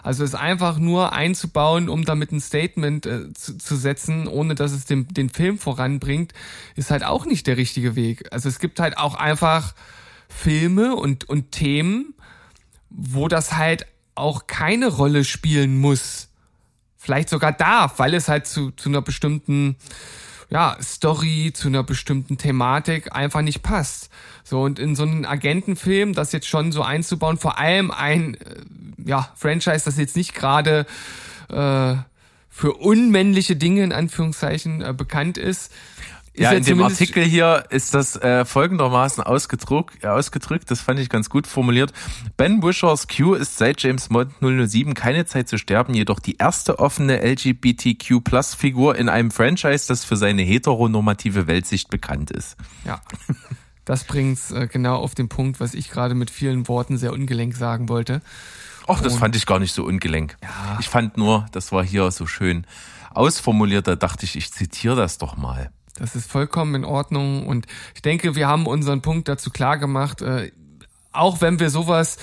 Speaker 2: Also es einfach nur einzubauen, um damit ein Statement äh, zu, zu, setzen, ohne dass es den, den Film voranbringt, ist halt auch nicht der richtige Weg. Also es gibt halt auch einfach Filme und, und Themen, wo das halt auch keine Rolle spielen muss. Vielleicht sogar darf, weil es halt zu, zu einer bestimmten ja, Story, zu einer bestimmten Thematik einfach nicht passt. So, und in so einen Agentenfilm, das jetzt schon so einzubauen, vor allem ein äh, ja, Franchise, das jetzt nicht gerade äh, für unmännliche Dinge in Anführungszeichen äh, bekannt ist,
Speaker 1: ja, in dem Artikel hier ist das äh, folgendermaßen ausgedruckt, äh, ausgedrückt, das fand ich ganz gut formuliert. Ben Wishers Q ist seit James Bond 007 keine Zeit zu sterben, jedoch die erste offene LGBTQ-Plus-Figur in einem Franchise, das für seine heteronormative Weltsicht bekannt ist.
Speaker 2: Ja. Das bringt's äh, genau auf den Punkt, was ich gerade mit vielen Worten sehr ungelenk sagen wollte.
Speaker 1: Ach, das Und, fand ich gar nicht so ungelenk. Ja. Ich fand nur, das war hier so schön ausformuliert, da dachte ich, ich zitiere das doch mal.
Speaker 2: Das ist vollkommen in Ordnung und ich denke, wir haben unseren Punkt dazu klar gemacht. Äh, auch wenn wir sowas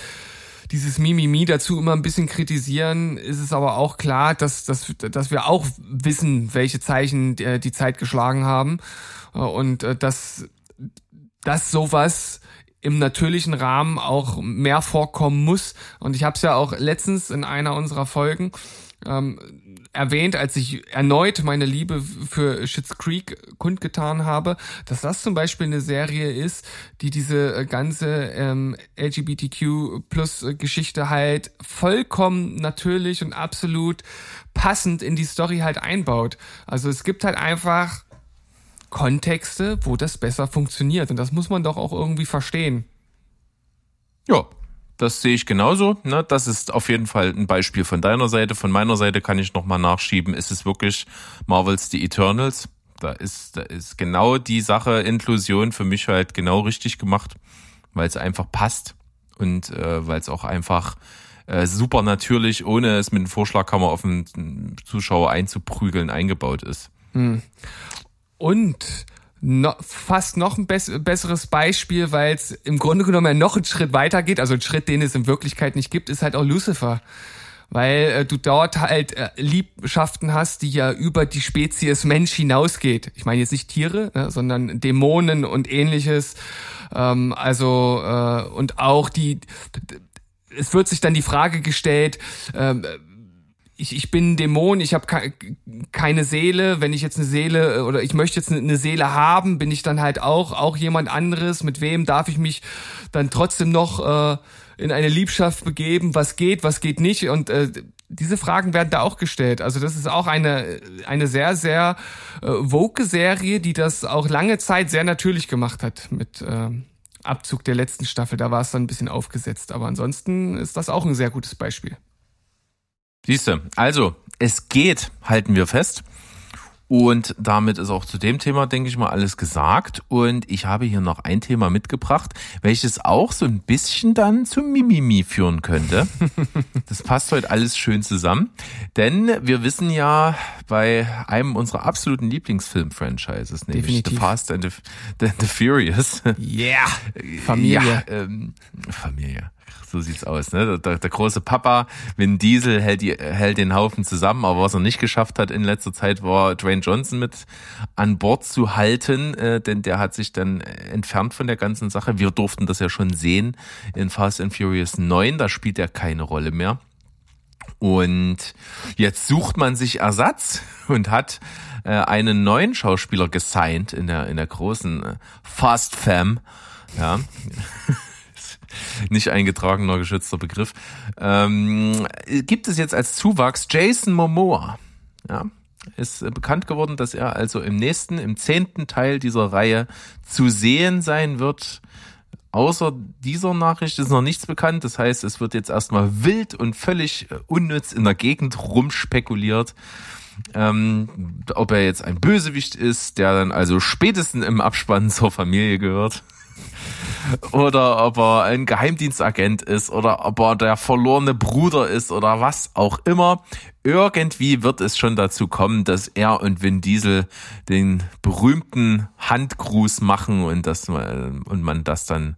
Speaker 2: dieses Mimimi dazu immer ein bisschen kritisieren, ist es aber auch klar, dass, dass, dass wir auch wissen, welche Zeichen äh, die Zeit geschlagen haben äh, und dass, dass sowas im natürlichen Rahmen auch mehr vorkommen muss. Und ich habe es ja auch letztens in einer unserer Folgen ähm, erwähnt, als ich erneut meine Liebe für Schitt's Creek kundgetan habe, dass das zum Beispiel eine Serie ist, die diese äh, ganze ähm, LGBTQ plus Geschichte halt vollkommen natürlich und absolut passend in die Story halt einbaut. Also es gibt halt einfach Kontexte, wo das besser funktioniert. Und das muss man doch auch irgendwie verstehen.
Speaker 1: Ja, das sehe ich genauso. Ne? Das ist auf jeden Fall ein Beispiel von deiner Seite. Von meiner Seite kann ich nochmal nachschieben. Ist es wirklich Marvels The Eternals? Da ist, da ist genau die Sache Inklusion für mich halt genau richtig gemacht, weil es einfach passt und äh, weil es auch einfach äh, super natürlich, ohne es mit dem Vorschlaghammer auf den Zuschauer einzuprügeln, eingebaut ist.
Speaker 2: Und no, fast noch ein bess besseres Beispiel, weil es im Grunde genommen ja noch einen Schritt weiter geht, also ein Schritt, den es in Wirklichkeit nicht gibt, ist halt auch Lucifer. Weil äh, du dort halt äh, Liebschaften hast, die ja über die Spezies Mensch hinausgeht. Ich meine jetzt nicht Tiere, ne, sondern Dämonen und ähnliches. Ähm, also äh, und auch die es wird sich dann die Frage gestellt, ähm, ich, ich bin ein Dämon, ich habe ke keine Seele. Wenn ich jetzt eine Seele oder ich möchte jetzt eine Seele haben, bin ich dann halt auch auch jemand anderes. Mit wem darf ich mich dann trotzdem noch äh, in eine Liebschaft begeben? Was geht, was geht nicht? Und äh, diese Fragen werden da auch gestellt. Also das ist auch eine eine sehr sehr äh, woke Serie, die das auch lange Zeit sehr natürlich gemacht hat mit äh, Abzug der letzten Staffel. Da war es dann ein bisschen aufgesetzt, aber ansonsten ist das auch ein sehr gutes Beispiel.
Speaker 1: Siehste, also es geht, halten wir fest. Und damit ist auch zu dem Thema, denke ich mal, alles gesagt. Und ich habe hier noch ein Thema mitgebracht, welches auch so ein bisschen dann zum Mimimi führen könnte. Das passt heute alles schön zusammen. Denn wir wissen ja bei einem unserer absoluten Lieblingsfilm-Franchises, nämlich
Speaker 2: Definitiv.
Speaker 1: The Fast and the, the, the Furious.
Speaker 2: Yeah, Familie.
Speaker 1: Ja, ähm, Familie. So sieht's aus, ne? Der, der große Papa, Vin Diesel hält, die, hält den Haufen zusammen, aber was er nicht geschafft hat in letzter Zeit war Dwayne Johnson mit an Bord zu halten, äh, denn der hat sich dann entfernt von der ganzen Sache. Wir durften das ja schon sehen in Fast and Furious 9, da spielt er keine Rolle mehr. Und jetzt sucht man sich Ersatz und hat äh, einen neuen Schauspieler gesigned in der, in der großen äh, Fast Fam. Ja. Nicht eingetragener geschützter Begriff. Ähm, gibt es jetzt als Zuwachs Jason Momoa. Ja. Ist äh, bekannt geworden, dass er also im nächsten, im zehnten Teil dieser Reihe zu sehen sein wird. Außer dieser Nachricht ist noch nichts bekannt. Das heißt, es wird jetzt erstmal wild und völlig äh, unnütz in der Gegend rumspekuliert. Ähm, ob er jetzt ein Bösewicht ist, der dann also spätestens im Abspann zur Familie gehört. Oder ob er ein Geheimdienstagent ist oder ob er der verlorene Bruder ist oder was auch immer. Irgendwie wird es schon dazu kommen, dass er und Vin Diesel den berühmten Handgruß machen und, das, und man das dann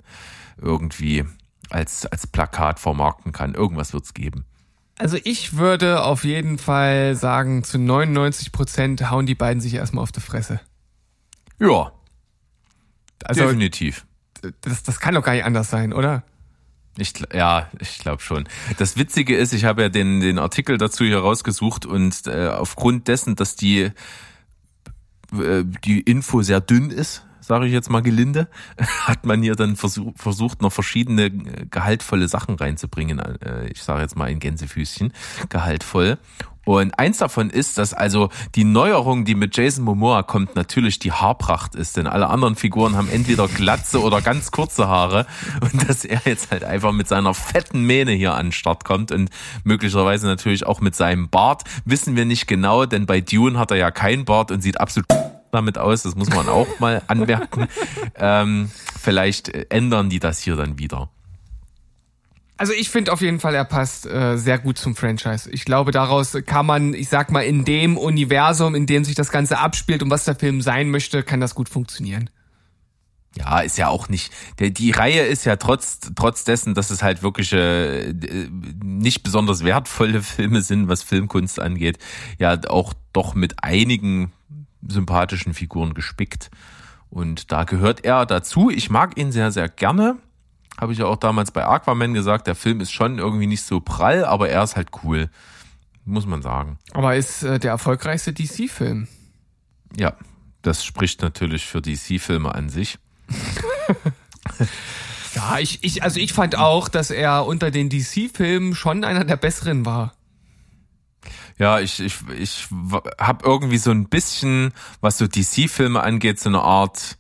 Speaker 1: irgendwie als, als Plakat vermarkten kann. Irgendwas wird's geben.
Speaker 2: Also ich würde auf jeden Fall sagen, zu 99 Prozent hauen die beiden sich erstmal auf die Fresse.
Speaker 1: Ja,
Speaker 2: Also
Speaker 1: definitiv.
Speaker 2: Das, das kann doch gar nicht anders sein, oder?
Speaker 1: Ich, ja, ich glaube schon. Das Witzige ist, ich habe ja den, den Artikel dazu hier rausgesucht und äh, aufgrund dessen, dass die, äh, die Info sehr dünn ist, sage ich jetzt mal gelinde, hat man hier dann versuch, versucht, noch verschiedene äh, gehaltvolle Sachen reinzubringen. Äh, ich sage jetzt mal ein Gänsefüßchen, gehaltvoll. Und eins davon ist, dass also die Neuerung, die mit Jason Momoa kommt, natürlich die Haarpracht ist. Denn alle anderen Figuren haben entweder glatze oder ganz kurze Haare. Und dass er jetzt halt einfach mit seiner fetten Mähne hier an den Start kommt und möglicherweise natürlich auch mit seinem Bart, wissen wir nicht genau, denn bei Dune hat er ja keinen Bart und sieht absolut damit aus. Das muss man auch mal anmerken. ähm, vielleicht ändern die das hier dann wieder.
Speaker 2: Also ich finde auf jeden Fall, er passt äh, sehr gut zum Franchise. Ich glaube, daraus kann man, ich sag mal, in dem Universum, in dem sich das Ganze abspielt und was der Film sein möchte, kann das gut funktionieren.
Speaker 1: Ja, ist ja auch nicht. Der, die Reihe ist ja trotz trotz dessen, dass es halt wirklich äh, nicht besonders wertvolle Filme sind, was Filmkunst angeht, ja auch doch mit einigen sympathischen Figuren gespickt. Und da gehört er dazu. Ich mag ihn sehr, sehr gerne. Habe ich ja auch damals bei Aquaman gesagt. Der Film ist schon irgendwie nicht so prall, aber er ist halt cool. Muss man sagen.
Speaker 2: Aber ist äh, der erfolgreichste DC-Film.
Speaker 1: Ja, das spricht natürlich für DC-Filme an sich.
Speaker 2: Ja, ich, ich, also ich fand auch, dass er unter den DC-Filmen schon einer der besseren war.
Speaker 1: Ja, ich, ich, ich habe irgendwie so ein bisschen, was so DC-Filme angeht, so eine Art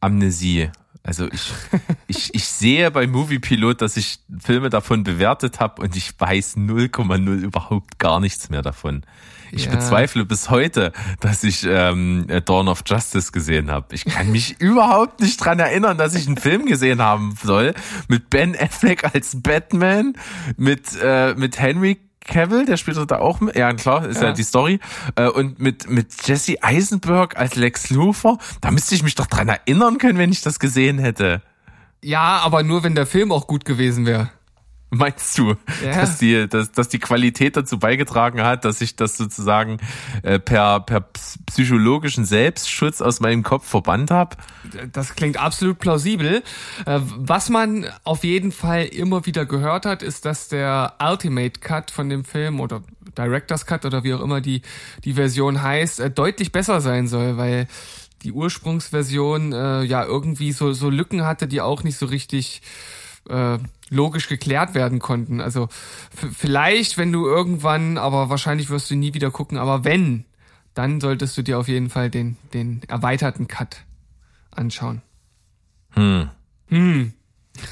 Speaker 1: Amnesie. Also ich, ich, ich sehe bei Movie Pilot, dass ich Filme davon bewertet habe und ich weiß 0,0 überhaupt gar nichts mehr davon. Ich ja. bezweifle bis heute, dass ich ähm, Dawn of Justice gesehen habe. Ich kann mich überhaupt nicht dran erinnern, dass ich einen Film gesehen haben soll mit Ben Affleck als Batman, mit äh, mit Henry Cavill, der spielt da auch mit. Ja, klar, ist ja, ja die Story. Äh, und mit, mit Jesse Eisenberg als Lex Luthor. Da müsste ich mich doch dran erinnern können, wenn ich das gesehen hätte.
Speaker 2: Ja, aber nur wenn der Film auch gut gewesen wäre.
Speaker 1: Meinst du, ja. dass, die, dass, dass die Qualität dazu beigetragen hat, dass ich das sozusagen äh, per, per psychologischen Selbstschutz aus meinem Kopf verbannt habe?
Speaker 2: Das klingt absolut plausibel. Äh, was man auf jeden Fall immer wieder gehört hat, ist, dass der Ultimate Cut von dem Film oder Director's Cut oder wie auch immer die, die Version heißt, äh, deutlich besser sein soll, weil die Ursprungsversion äh, ja irgendwie so, so Lücken hatte, die auch nicht so richtig äh, logisch geklärt werden konnten. Also vielleicht, wenn du irgendwann, aber wahrscheinlich wirst du nie wieder gucken, aber wenn, dann solltest du dir auf jeden Fall den, den erweiterten Cut anschauen. Hm. Hm.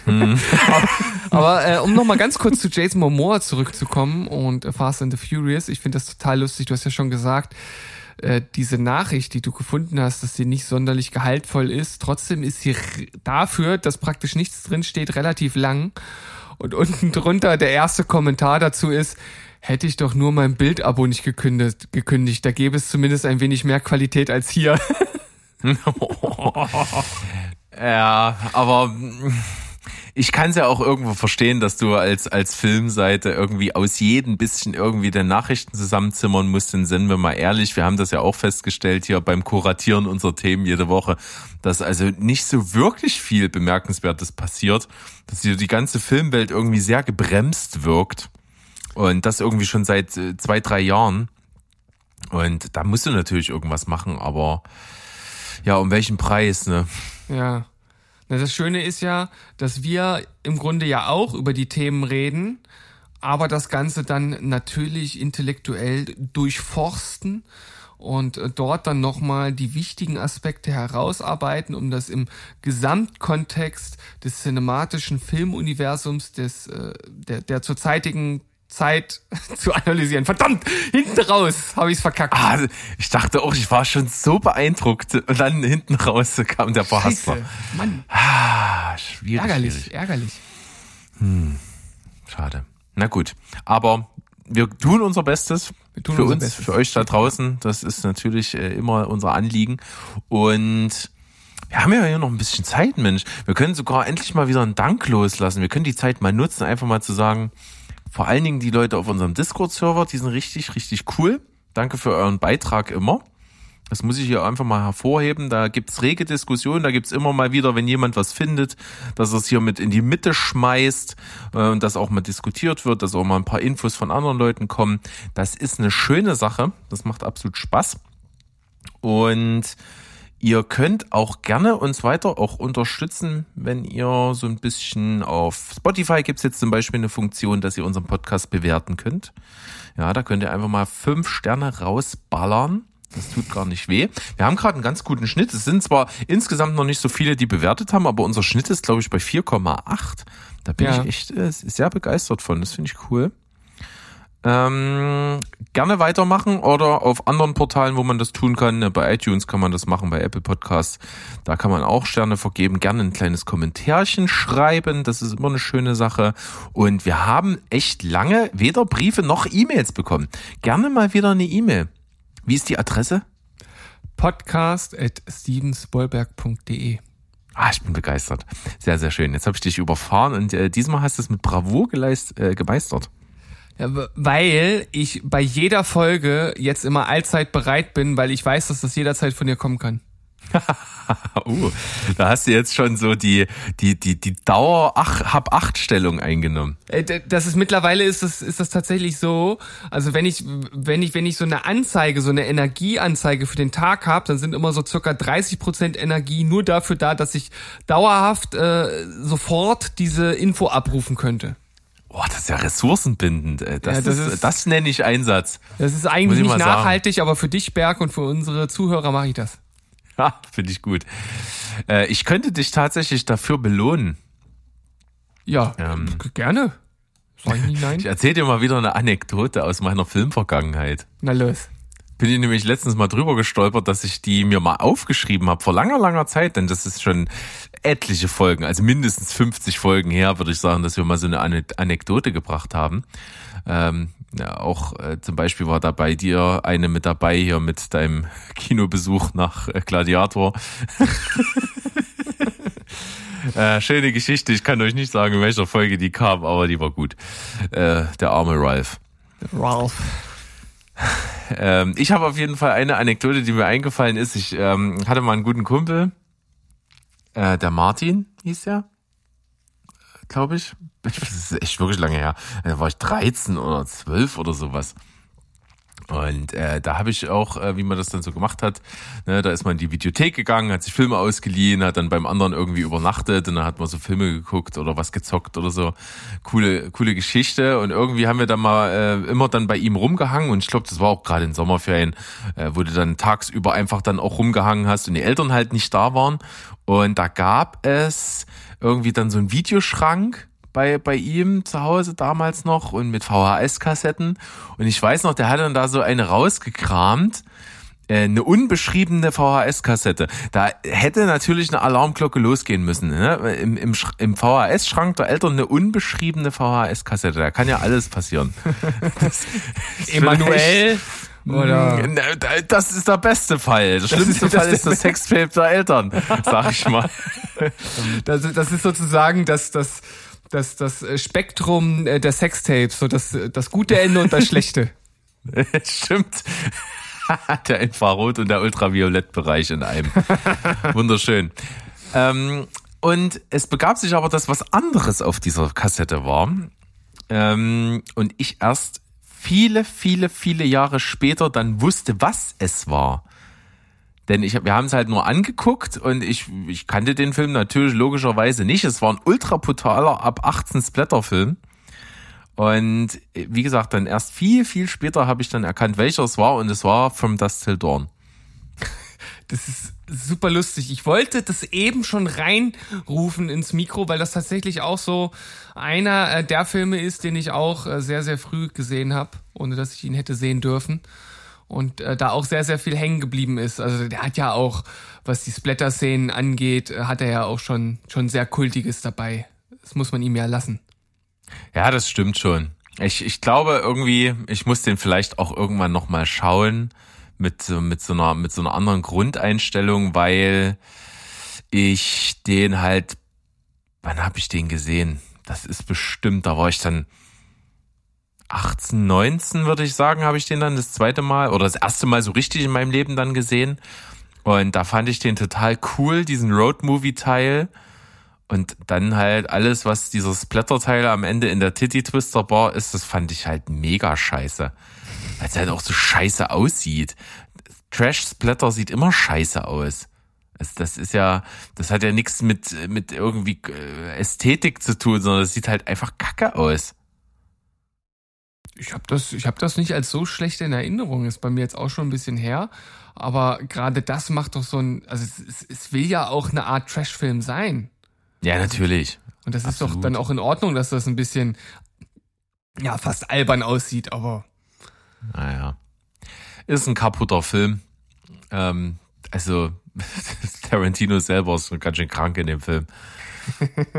Speaker 2: hm. aber äh, um nochmal ganz kurz zu Jason Momoa zurückzukommen und Fast and the Furious, ich finde das total lustig, du hast ja schon gesagt, äh, diese Nachricht, die du gefunden hast, dass sie nicht sonderlich gehaltvoll ist, trotzdem ist sie dafür, dass praktisch nichts drin steht, relativ lang. Und unten drunter der erste Kommentar dazu ist, hätte ich doch nur mein Bildabo nicht gekündigt, gekündigt. Da gäbe es zumindest ein wenig mehr Qualität als hier.
Speaker 1: ja, aber ich kann es ja auch irgendwo verstehen, dass du als, als Filmseite irgendwie aus jedem bisschen irgendwie den Nachrichten zusammenzimmern musst. Denn sind wir mal ehrlich, wir haben das ja auch festgestellt hier beim Kuratieren unserer Themen jede Woche, dass also nicht so wirklich viel Bemerkenswertes passiert, dass hier die ganze Filmwelt irgendwie sehr gebremst wirkt. Und das irgendwie schon seit äh, zwei, drei Jahren. Und da musst du natürlich irgendwas machen, aber ja, um welchen Preis, ne?
Speaker 2: Ja. Das Schöne ist ja, dass wir im Grunde ja auch über die Themen reden, aber das Ganze dann natürlich intellektuell durchforsten und äh, dort dann nochmal die wichtigen Aspekte herausarbeiten, um das im Gesamtkontext des cinematischen Filmuniversums des, äh, der, der zurzeitigen Zeit zu analysieren. Verdammt, hinten raus habe ich es verkackt.
Speaker 1: Ah, ich dachte auch, ich war schon so beeindruckt und dann hinten raus kam der Verhaspler.
Speaker 2: Mann.
Speaker 1: Ah, schwierig.
Speaker 2: Ärgerlich,
Speaker 1: schwierig.
Speaker 2: ärgerlich.
Speaker 1: Hm, schade. Na gut, aber wir tun unser Bestes tun für unser uns, Bestes. für euch da draußen. Das ist natürlich äh, immer unser Anliegen und wir haben ja hier noch ein bisschen Zeit, Mensch. Wir können sogar endlich mal wieder einen Dank loslassen. Wir können die Zeit mal nutzen, einfach mal zu sagen, vor allen Dingen die Leute auf unserem Discord-Server, die sind richtig, richtig cool. Danke für euren Beitrag immer. Das muss ich hier einfach mal hervorheben. Da gibt's rege Diskussionen, da gibt's immer mal wieder, wenn jemand was findet, dass er es hier mit in die Mitte schmeißt äh, und dass auch mal diskutiert wird, dass auch mal ein paar Infos von anderen Leuten kommen. Das ist eine schöne Sache. Das macht absolut Spaß. Und Ihr könnt auch gerne uns weiter auch unterstützen, wenn ihr so ein bisschen auf Spotify gibt's jetzt zum Beispiel eine Funktion, dass ihr unseren Podcast bewerten könnt. Ja, da könnt ihr einfach mal fünf Sterne rausballern. Das tut gar nicht weh. Wir haben gerade einen ganz guten Schnitt. Es sind zwar insgesamt noch nicht so viele, die bewertet haben, aber unser Schnitt ist, glaube ich, bei 4,8. Da bin ja. ich echt äh, sehr begeistert von. Das finde ich cool. Ähm, gerne weitermachen oder auf anderen Portalen, wo man das tun kann. Bei iTunes kann man das machen, bei Apple Podcasts. Da kann man auch Sterne vergeben. Gerne ein kleines Kommentärchen schreiben. Das ist immer eine schöne Sache. Und wir haben echt lange weder Briefe noch E-Mails bekommen. Gerne mal wieder eine E-Mail. Wie ist die Adresse?
Speaker 2: Podcast at stevensbollberg.de
Speaker 1: Ah, ich bin begeistert. Sehr, sehr schön. Jetzt habe ich dich überfahren und äh, diesmal hast du es mit Bravour geleist, äh, gemeistert.
Speaker 2: Weil ich bei jeder Folge jetzt immer allzeit bereit bin, weil ich weiß, dass das jederzeit von dir kommen kann.
Speaker 1: uh, da hast du jetzt schon so die die die die Dauer ach, hab acht Stellung eingenommen.
Speaker 2: Äh, das ist mittlerweile ist das ist das tatsächlich so. Also wenn ich wenn ich wenn ich so eine Anzeige so eine Energieanzeige für den Tag habe, dann sind immer so circa 30 Prozent Energie nur dafür da, dass ich dauerhaft äh, sofort diese Info abrufen könnte.
Speaker 1: Oh, das ist ja ressourcenbindend. Das,
Speaker 2: Ja, das
Speaker 1: ist,
Speaker 2: ist-
Speaker 1: das nenne ich Einsatz.
Speaker 2: Das ist eigentlich
Speaker 1: ich
Speaker 2: nicht
Speaker 1: mal sagen.
Speaker 2: nachhaltig, aber für dich, Berg, und für unsere Zuhörer mache ich das.
Speaker 1: Finde ich gut. Äh, ich könnte dich tatsächlich dafür belohnen.
Speaker 2: Ja,
Speaker 1: Ähm.
Speaker 2: gerne. Sag ich nicht nein?
Speaker 1: Ich erzähle dir mal wieder eine Anekdote aus meiner Filmvergangenheit.
Speaker 2: Na los.
Speaker 1: Bin ich nämlich letztens mal drüber gestolpert, dass ich die mir mal aufgeschrieben habe vor langer, langer Zeit, denn das ist schon etliche Folgen, also mindestens 50 Folgen her, würde ich sagen, dass wir mal so eine Ane- Anekdote gebracht haben. Ähm, ja, auch äh, zum Beispiel war da bei dir eine mit dabei hier mit deinem Kinobesuch nach äh, Gladiator. äh, schöne Geschichte, ich kann euch nicht sagen, in welcher Folge die kam, aber die war gut. Äh, der arme Ralph.
Speaker 2: Ralph.
Speaker 1: Ähm, ich habe auf jeden Fall eine Anekdote, die mir eingefallen ist. Ich ähm, hatte mal einen guten Kumpel, äh, der Martin hieß der, glaube ich. Das ist echt wirklich lange her. Da war ich 13 oder 12 oder sowas. Und äh, da habe ich auch, äh, wie man das dann so gemacht hat, ne, da ist man in die Videothek gegangen, hat sich Filme ausgeliehen, hat dann beim anderen irgendwie übernachtet und dann hat man so Filme geguckt oder was gezockt oder so. Coole, coole Geschichte. Und irgendwie haben wir dann mal äh, immer dann bei ihm rumgehangen und ich glaube, das war auch gerade in Sommerferien, äh, wo du dann tagsüber einfach dann auch rumgehangen hast und die Eltern halt nicht da waren. Und da gab es irgendwie dann so einen Videoschrank bei, bei ihm zu Hause damals noch und mit VHS-Kassetten. Und ich weiß noch, der hat dann da so eine rausgekramt, äh, eine unbeschriebene VHS-Kassette. Da hätte natürlich eine Alarmglocke losgehen müssen. Ne? Im, im, im VHS-Schrank der Eltern eine unbeschriebene VHS-Kassette. Da kann ja alles passieren.
Speaker 2: Emanuel. Oder
Speaker 1: Na, Das ist der beste Fall. Der schlimmste
Speaker 2: ist das
Speaker 1: Fall ist das Sextape der Eltern, sag ich mal.
Speaker 2: das, das ist sozusagen das, das, das, das Spektrum äh, der Sextapes, so das, das gute Ende und das schlechte.
Speaker 1: Stimmt. der Infrarot- und der Ultraviolettbereich in einem. Wunderschön. Ähm, und es begab sich aber, dass was anderes auf dieser Kassette war. Ähm, und ich erst viele, viele, viele Jahre später dann wusste, was es war. Denn ich, wir haben es halt nur angeguckt und ich, ich kannte den Film natürlich logischerweise nicht. Es war ein ultra brutaler ab 18 Splatterfilm. Und wie gesagt, dann erst viel, viel später habe ich dann erkannt, welcher es war und es war From Dusk Till Dawn.
Speaker 2: Das ist super lustig. Ich wollte das eben schon reinrufen ins Mikro, weil das tatsächlich auch so einer äh, der Filme ist, den ich auch äh, sehr, sehr früh gesehen habe, ohne dass ich ihn hätte sehen dürfen. Und äh, da auch sehr, sehr viel hängen geblieben ist. Also der hat ja auch, was die Splatter-Szenen angeht, äh, hat er ja auch schon, schon sehr Kultiges dabei. Das muss man ihm ja lassen.
Speaker 1: Ja, das stimmt schon. Ich, ich glaube irgendwie, ich muss den vielleicht auch irgendwann nochmal schauen mit, mit, so einer, mit so einer anderen Grundeinstellung, weil ich den halt, wann habe ich den gesehen? Das ist bestimmt, da war ich dann 18, 19, würde ich sagen, habe ich den dann das zweite Mal oder das erste Mal so richtig in meinem Leben dann gesehen. Und da fand ich den total cool, diesen Road-Movie-Teil. Und dann halt alles, was dieser Splatter-Teil am Ende in der Titty Twister Bar ist, das fand ich halt mega scheiße. Weil es halt auch so scheiße aussieht. Trash-Splatter sieht immer scheiße aus. Das, das ist ja, das hat ja nichts mit, mit irgendwie äh, Ästhetik zu tun, sondern es sieht halt einfach kacke aus.
Speaker 2: Ich habe das, ich hab das nicht als so schlecht in Erinnerung. Ist bei mir jetzt auch schon ein bisschen her. Aber gerade das macht doch so ein, also es, es, will ja auch eine Art Trashfilm sein.
Speaker 1: Ja, natürlich.
Speaker 2: Und das ist doch
Speaker 1: Absolut.
Speaker 2: dann auch in Ordnung, dass das ein bisschen, ja, fast albern aussieht, aber
Speaker 1: Naja. Ist ein kaputter Film. Ähm, also, Tarantino selber ist so ganz schön krank in dem Film.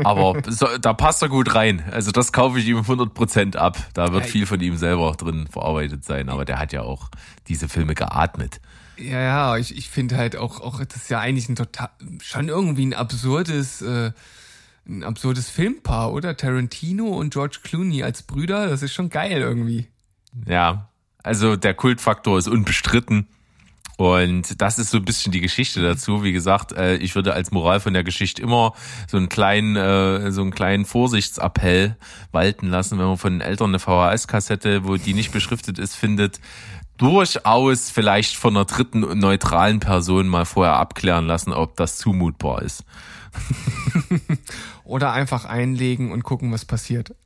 Speaker 1: Aber so, da passt er gut rein. Also das kaufe ich ihm 100% ab. Da wird
Speaker 2: Ja,
Speaker 1: viel von ihm selber drin verarbeitet sein. Aber der hat ja auch diese Filme geatmet.
Speaker 2: ja, ja, ich, ich finde halt auch, auch, das ist ja eigentlich ein total, schon irgendwie ein absurdes, äh, ein absurdes Filmpaar, oder? Tarantino und George Clooney als Brüder, das ist schon geil irgendwie.
Speaker 1: Ja, also der Kultfaktor ist unbestritten. Und das ist so ein bisschen die Geschichte dazu. Wie gesagt, äh, ich würde als Moral von der Geschichte immer so einen kleinen, äh, so einen kleinen Vorsichtsappell walten lassen, wenn man von den Eltern eine VHS-Kassette, wo die nicht beschriftet ist, findet, durchaus vielleicht von einer dritten neutralen Person mal vorher abklären lassen, ob das zumutbar ist.
Speaker 2: Oder einfach einlegen und gucken, was passiert.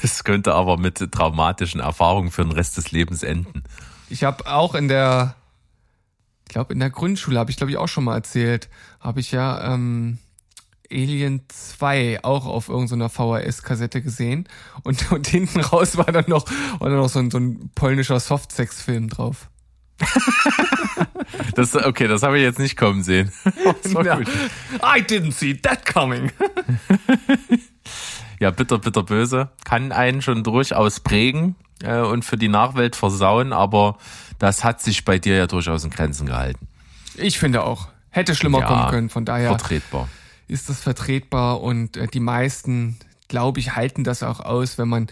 Speaker 1: Das könnte aber mit traumatischen Erfahrungen für den Rest des Lebens enden.
Speaker 2: Ich habe auch in der, ich glaube in der Grundschule habe ich glaube ich auch schon mal erzählt, habe ich ja ähm, Alien 2 auch auf irgendeiner VHS-Kassette gesehen und, und hinten raus war dann noch, war dann noch so ein, so ein polnischer Softsex-Film drauf.
Speaker 1: Das, okay, das habe ich jetzt nicht kommen sehen. War
Speaker 2: Ja. I didn't see that coming.
Speaker 1: Ja, bitter, bitter, böse. Kann einen schon durchaus prägen äh, und für die Nachwelt versauen, aber das hat sich bei dir ja durchaus in Grenzen gehalten.
Speaker 2: Ich finde auch. Hätte schlimmer
Speaker 1: Ja,
Speaker 2: kommen können, von daher
Speaker 1: Vertretbar.
Speaker 2: ist das vertretbar und äh, die meisten, glaube ich, halten das auch aus, wenn man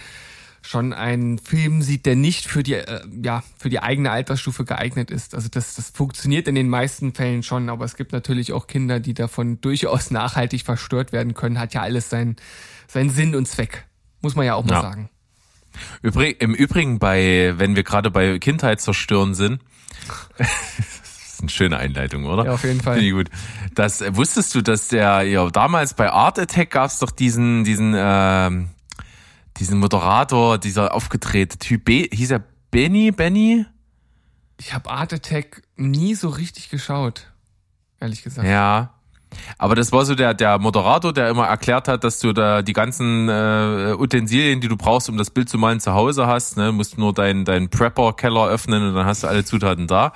Speaker 2: schon einen Film sieht, der nicht für die, äh, ja, für die eigene Altersstufe geeignet ist. Also das, das funktioniert in den meisten Fällen schon, aber es gibt natürlich auch Kinder, die davon durchaus nachhaltig verstört werden können. Hat ja alles seinen, seinen Sinn und Zweck. Muss man ja auch mal
Speaker 1: Ja.
Speaker 2: sagen.
Speaker 1: Übrig, Im Übrigen bei, wenn wir gerade bei Kindheit zerstören sind, das ist eine schöne Einleitung, oder?
Speaker 2: Ja, auf jeden Fall.
Speaker 1: Finde ich gut. Das äh, wusstest du, dass der ja damals bei Art Attack gab's doch diesen diesen ähm, diesen Moderator, dieser aufgedrehte Typ, B, hieß er Benny, Benny?
Speaker 2: Ich habe Art Attack nie so richtig geschaut, ehrlich gesagt.
Speaker 1: Ja. Aber das war so der, der Moderator, der immer erklärt hat, dass du da die ganzen äh, Utensilien, die du brauchst, um das Bild zu malen, zu Hause hast. Ne? Du musst nur deinen deinen Prepper-Keller öffnen und dann hast du alle Zutaten da.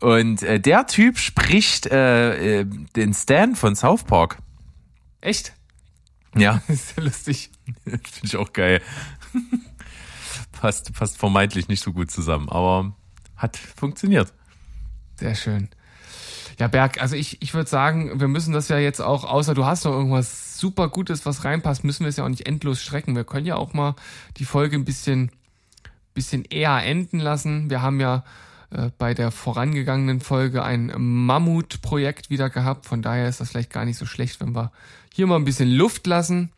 Speaker 1: Und äh, der Typ spricht äh, äh, den Stan von South Park.
Speaker 2: Echt?
Speaker 1: Ja,
Speaker 2: ist ja lustig.
Speaker 1: finde ich auch geil. passt, passt vermeintlich nicht so gut zusammen, aber hat funktioniert.
Speaker 2: Sehr schön. Ja, Berg, also ich, ich würde sagen, wir müssen das ja jetzt auch, außer du hast noch irgendwas super Gutes, was reinpasst, müssen wir es ja auch nicht endlos strecken. Wir können ja auch mal die Folge ein bisschen, bisschen eher enden lassen. Wir haben ja äh, bei der vorangegangenen Folge ein Mammutprojekt wieder gehabt. Von daher ist das vielleicht gar nicht so schlecht, wenn wir hier mal ein bisschen Luft lassen.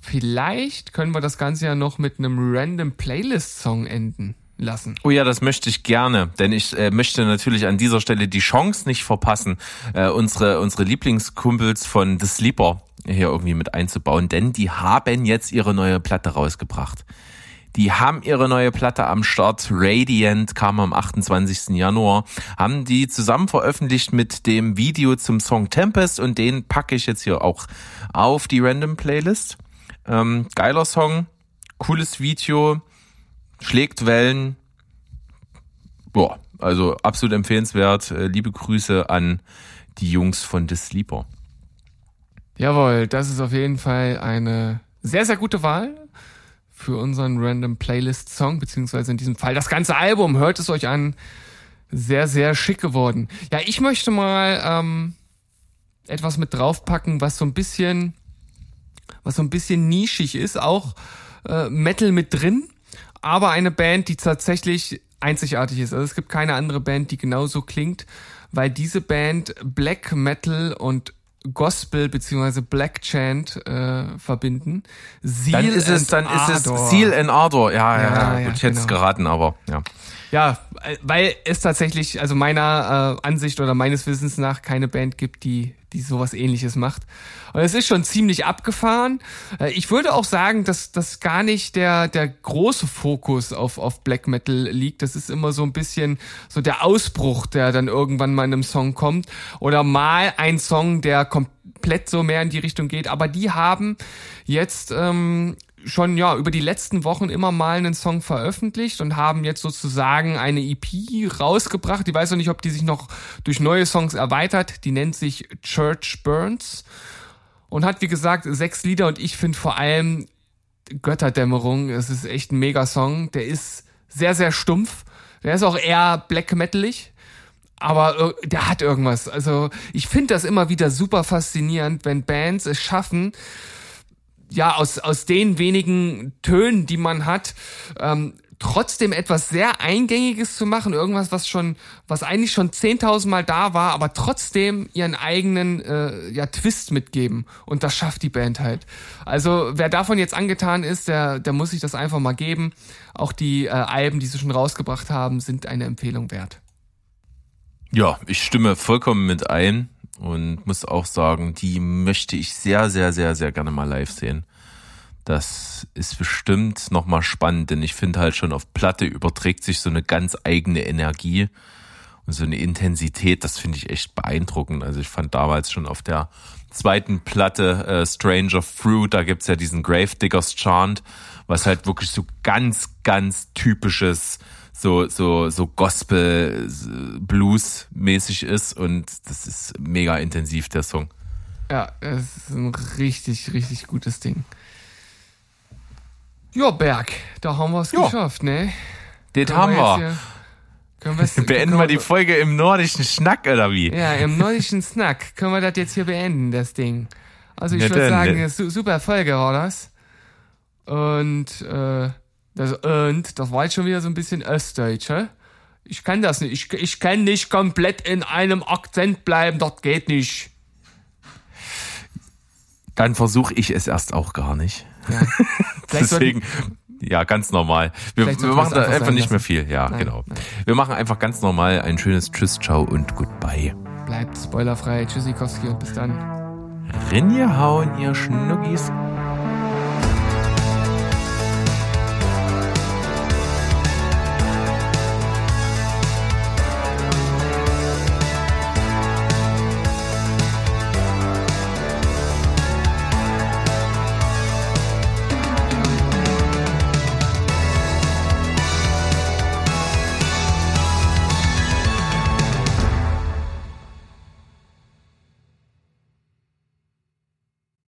Speaker 2: Vielleicht können wir das Ganze ja noch mit einem random Playlist-Song enden lassen.
Speaker 1: Oh ja, das möchte ich gerne, denn ich äh, möchte natürlich an dieser Stelle die Chance nicht verpassen, äh, unsere unsere Lieblingskumpels von The Sleeper hier irgendwie mit einzubauen, denn die haben jetzt ihre neue Platte rausgebracht. Die haben ihre neue Platte am Start. Radiant kam am 28. Januar. Haben die zusammen veröffentlicht mit dem Video zum Song Tempest und den packe ich jetzt hier auch auf die Random Playlist. Ähm, geiler Song, cooles Video, schlägt Wellen. Boah, also absolut empfehlenswert. Äh, Liebe Grüße an die Jungs von The Sleeper.
Speaker 2: Jawohl, das ist auf jeden Fall eine sehr, sehr gute Wahl für unseren Random Playlist Song, beziehungsweise in diesem Fall das ganze Album. Hört es euch an. Sehr, sehr schick geworden. Ja, ich möchte mal ähm, etwas mit draufpacken, was so ein bisschen, was so ein bisschen nischig ist, auch äh, Metal mit drin, aber eine Band, die tatsächlich einzigartig ist. Also es gibt keine andere Band, die genauso klingt, weil diese Band Black Metal und Gospel beziehungsweise Black Chant äh, verbinden.
Speaker 1: Dann
Speaker 2: Seal
Speaker 1: ist es,
Speaker 2: and
Speaker 1: dann ist es
Speaker 2: Ardor.
Speaker 1: Seal and Ardor. Ja, ja,
Speaker 2: Ja,
Speaker 1: ja.
Speaker 2: ja,
Speaker 1: Gut, ich hätte es
Speaker 2: genau.
Speaker 1: geraten, aber ja.
Speaker 2: Ja, äh, weil es tatsächlich, also meiner äh, Ansicht oder meines Wissens nach keine Band gibt, die, die sowas ähnliches macht. Und es ist schon ziemlich abgefahren. Äh, ich würde auch sagen, dass das gar nicht der, der große Fokus auf, auf Black Metal liegt. Das ist immer so ein bisschen so der Ausbruch, der dann irgendwann mal in einem Song kommt. Oder mal ein Song, der komplett so mehr in die Richtung geht. Aber die haben jetzt ähm, schon ja über die letzten Wochen immer mal einen Song veröffentlicht und haben jetzt sozusagen eine EP rausgebracht. Ich weiß noch nicht, ob die sich noch durch neue Songs erweitert. Die nennt sich Church Burns und hat wie gesagt sechs Lieder und ich finde vor allem Götterdämmerung. Es ist echt ein Mega-Song. Der ist sehr sehr stumpf. Der ist auch eher black metalig. Aber der hat irgendwas. Also ich finde das immer wieder super faszinierend, wenn Bands es schaffen, ja, aus, aus den wenigen Tönen, die man hat, ähm, trotzdem etwas sehr Eingängiges zu machen, irgendwas, was schon, was eigentlich schon 10.000 Mal da war, aber trotzdem ihren eigenen äh, ja, Twist mitgeben. Und das schafft die Band halt. Also wer davon jetzt angetan ist, der, der muss sich das einfach mal geben. Auch die äh, Alben, die sie schon rausgebracht haben, sind eine Empfehlung wert.
Speaker 1: Ja, ich stimme vollkommen mit ein und muss auch sagen, die möchte ich sehr, sehr, sehr, sehr gerne mal live sehen. Das ist bestimmt nochmal spannend, denn ich finde halt schon auf Platte überträgt sich so eine ganz eigene Energie und so eine Intensität, das finde ich echt beeindruckend. Also ich fand damals schon auf der zweiten Platte äh, Stranger Fruit, da gibt's ja diesen Gravediggers Chant, was halt wirklich so ganz, ganz typisches so so so Gospel Blues mäßig ist und das ist mega intensiv der Song.
Speaker 2: Ja, es ist ein richtig richtig gutes Ding. Ja, Berg, da haben wir es geschafft, ne?
Speaker 1: Das haben wir. wir beenden wir die Folge im nordischen Schnack, oder wie?
Speaker 2: Ja, im nordischen Snack. Können wir das jetzt hier beenden, das Ding? Also ich würde sagen, ne. super Folge war das. Und, äh, das, und, das war jetzt schon wieder so ein bisschen östdeutsch, hä? Ich kann das nicht. Ich, ich kann nicht komplett in einem Akzent bleiben, das geht nicht.
Speaker 1: Dann versuche ich es erst auch gar nicht. Ja. Deswegen, ja, ganz normal. Wir, wir machen da einfach nicht mehr viel. Ja, nein, genau. Nein. Wir machen einfach ganz normal ein schönes Tschüss, Ciao und Goodbye.
Speaker 2: Bleibt spoilerfrei. Tschüssikowski und bis dann.
Speaker 1: Rinje hauen, ihr Schnuggis.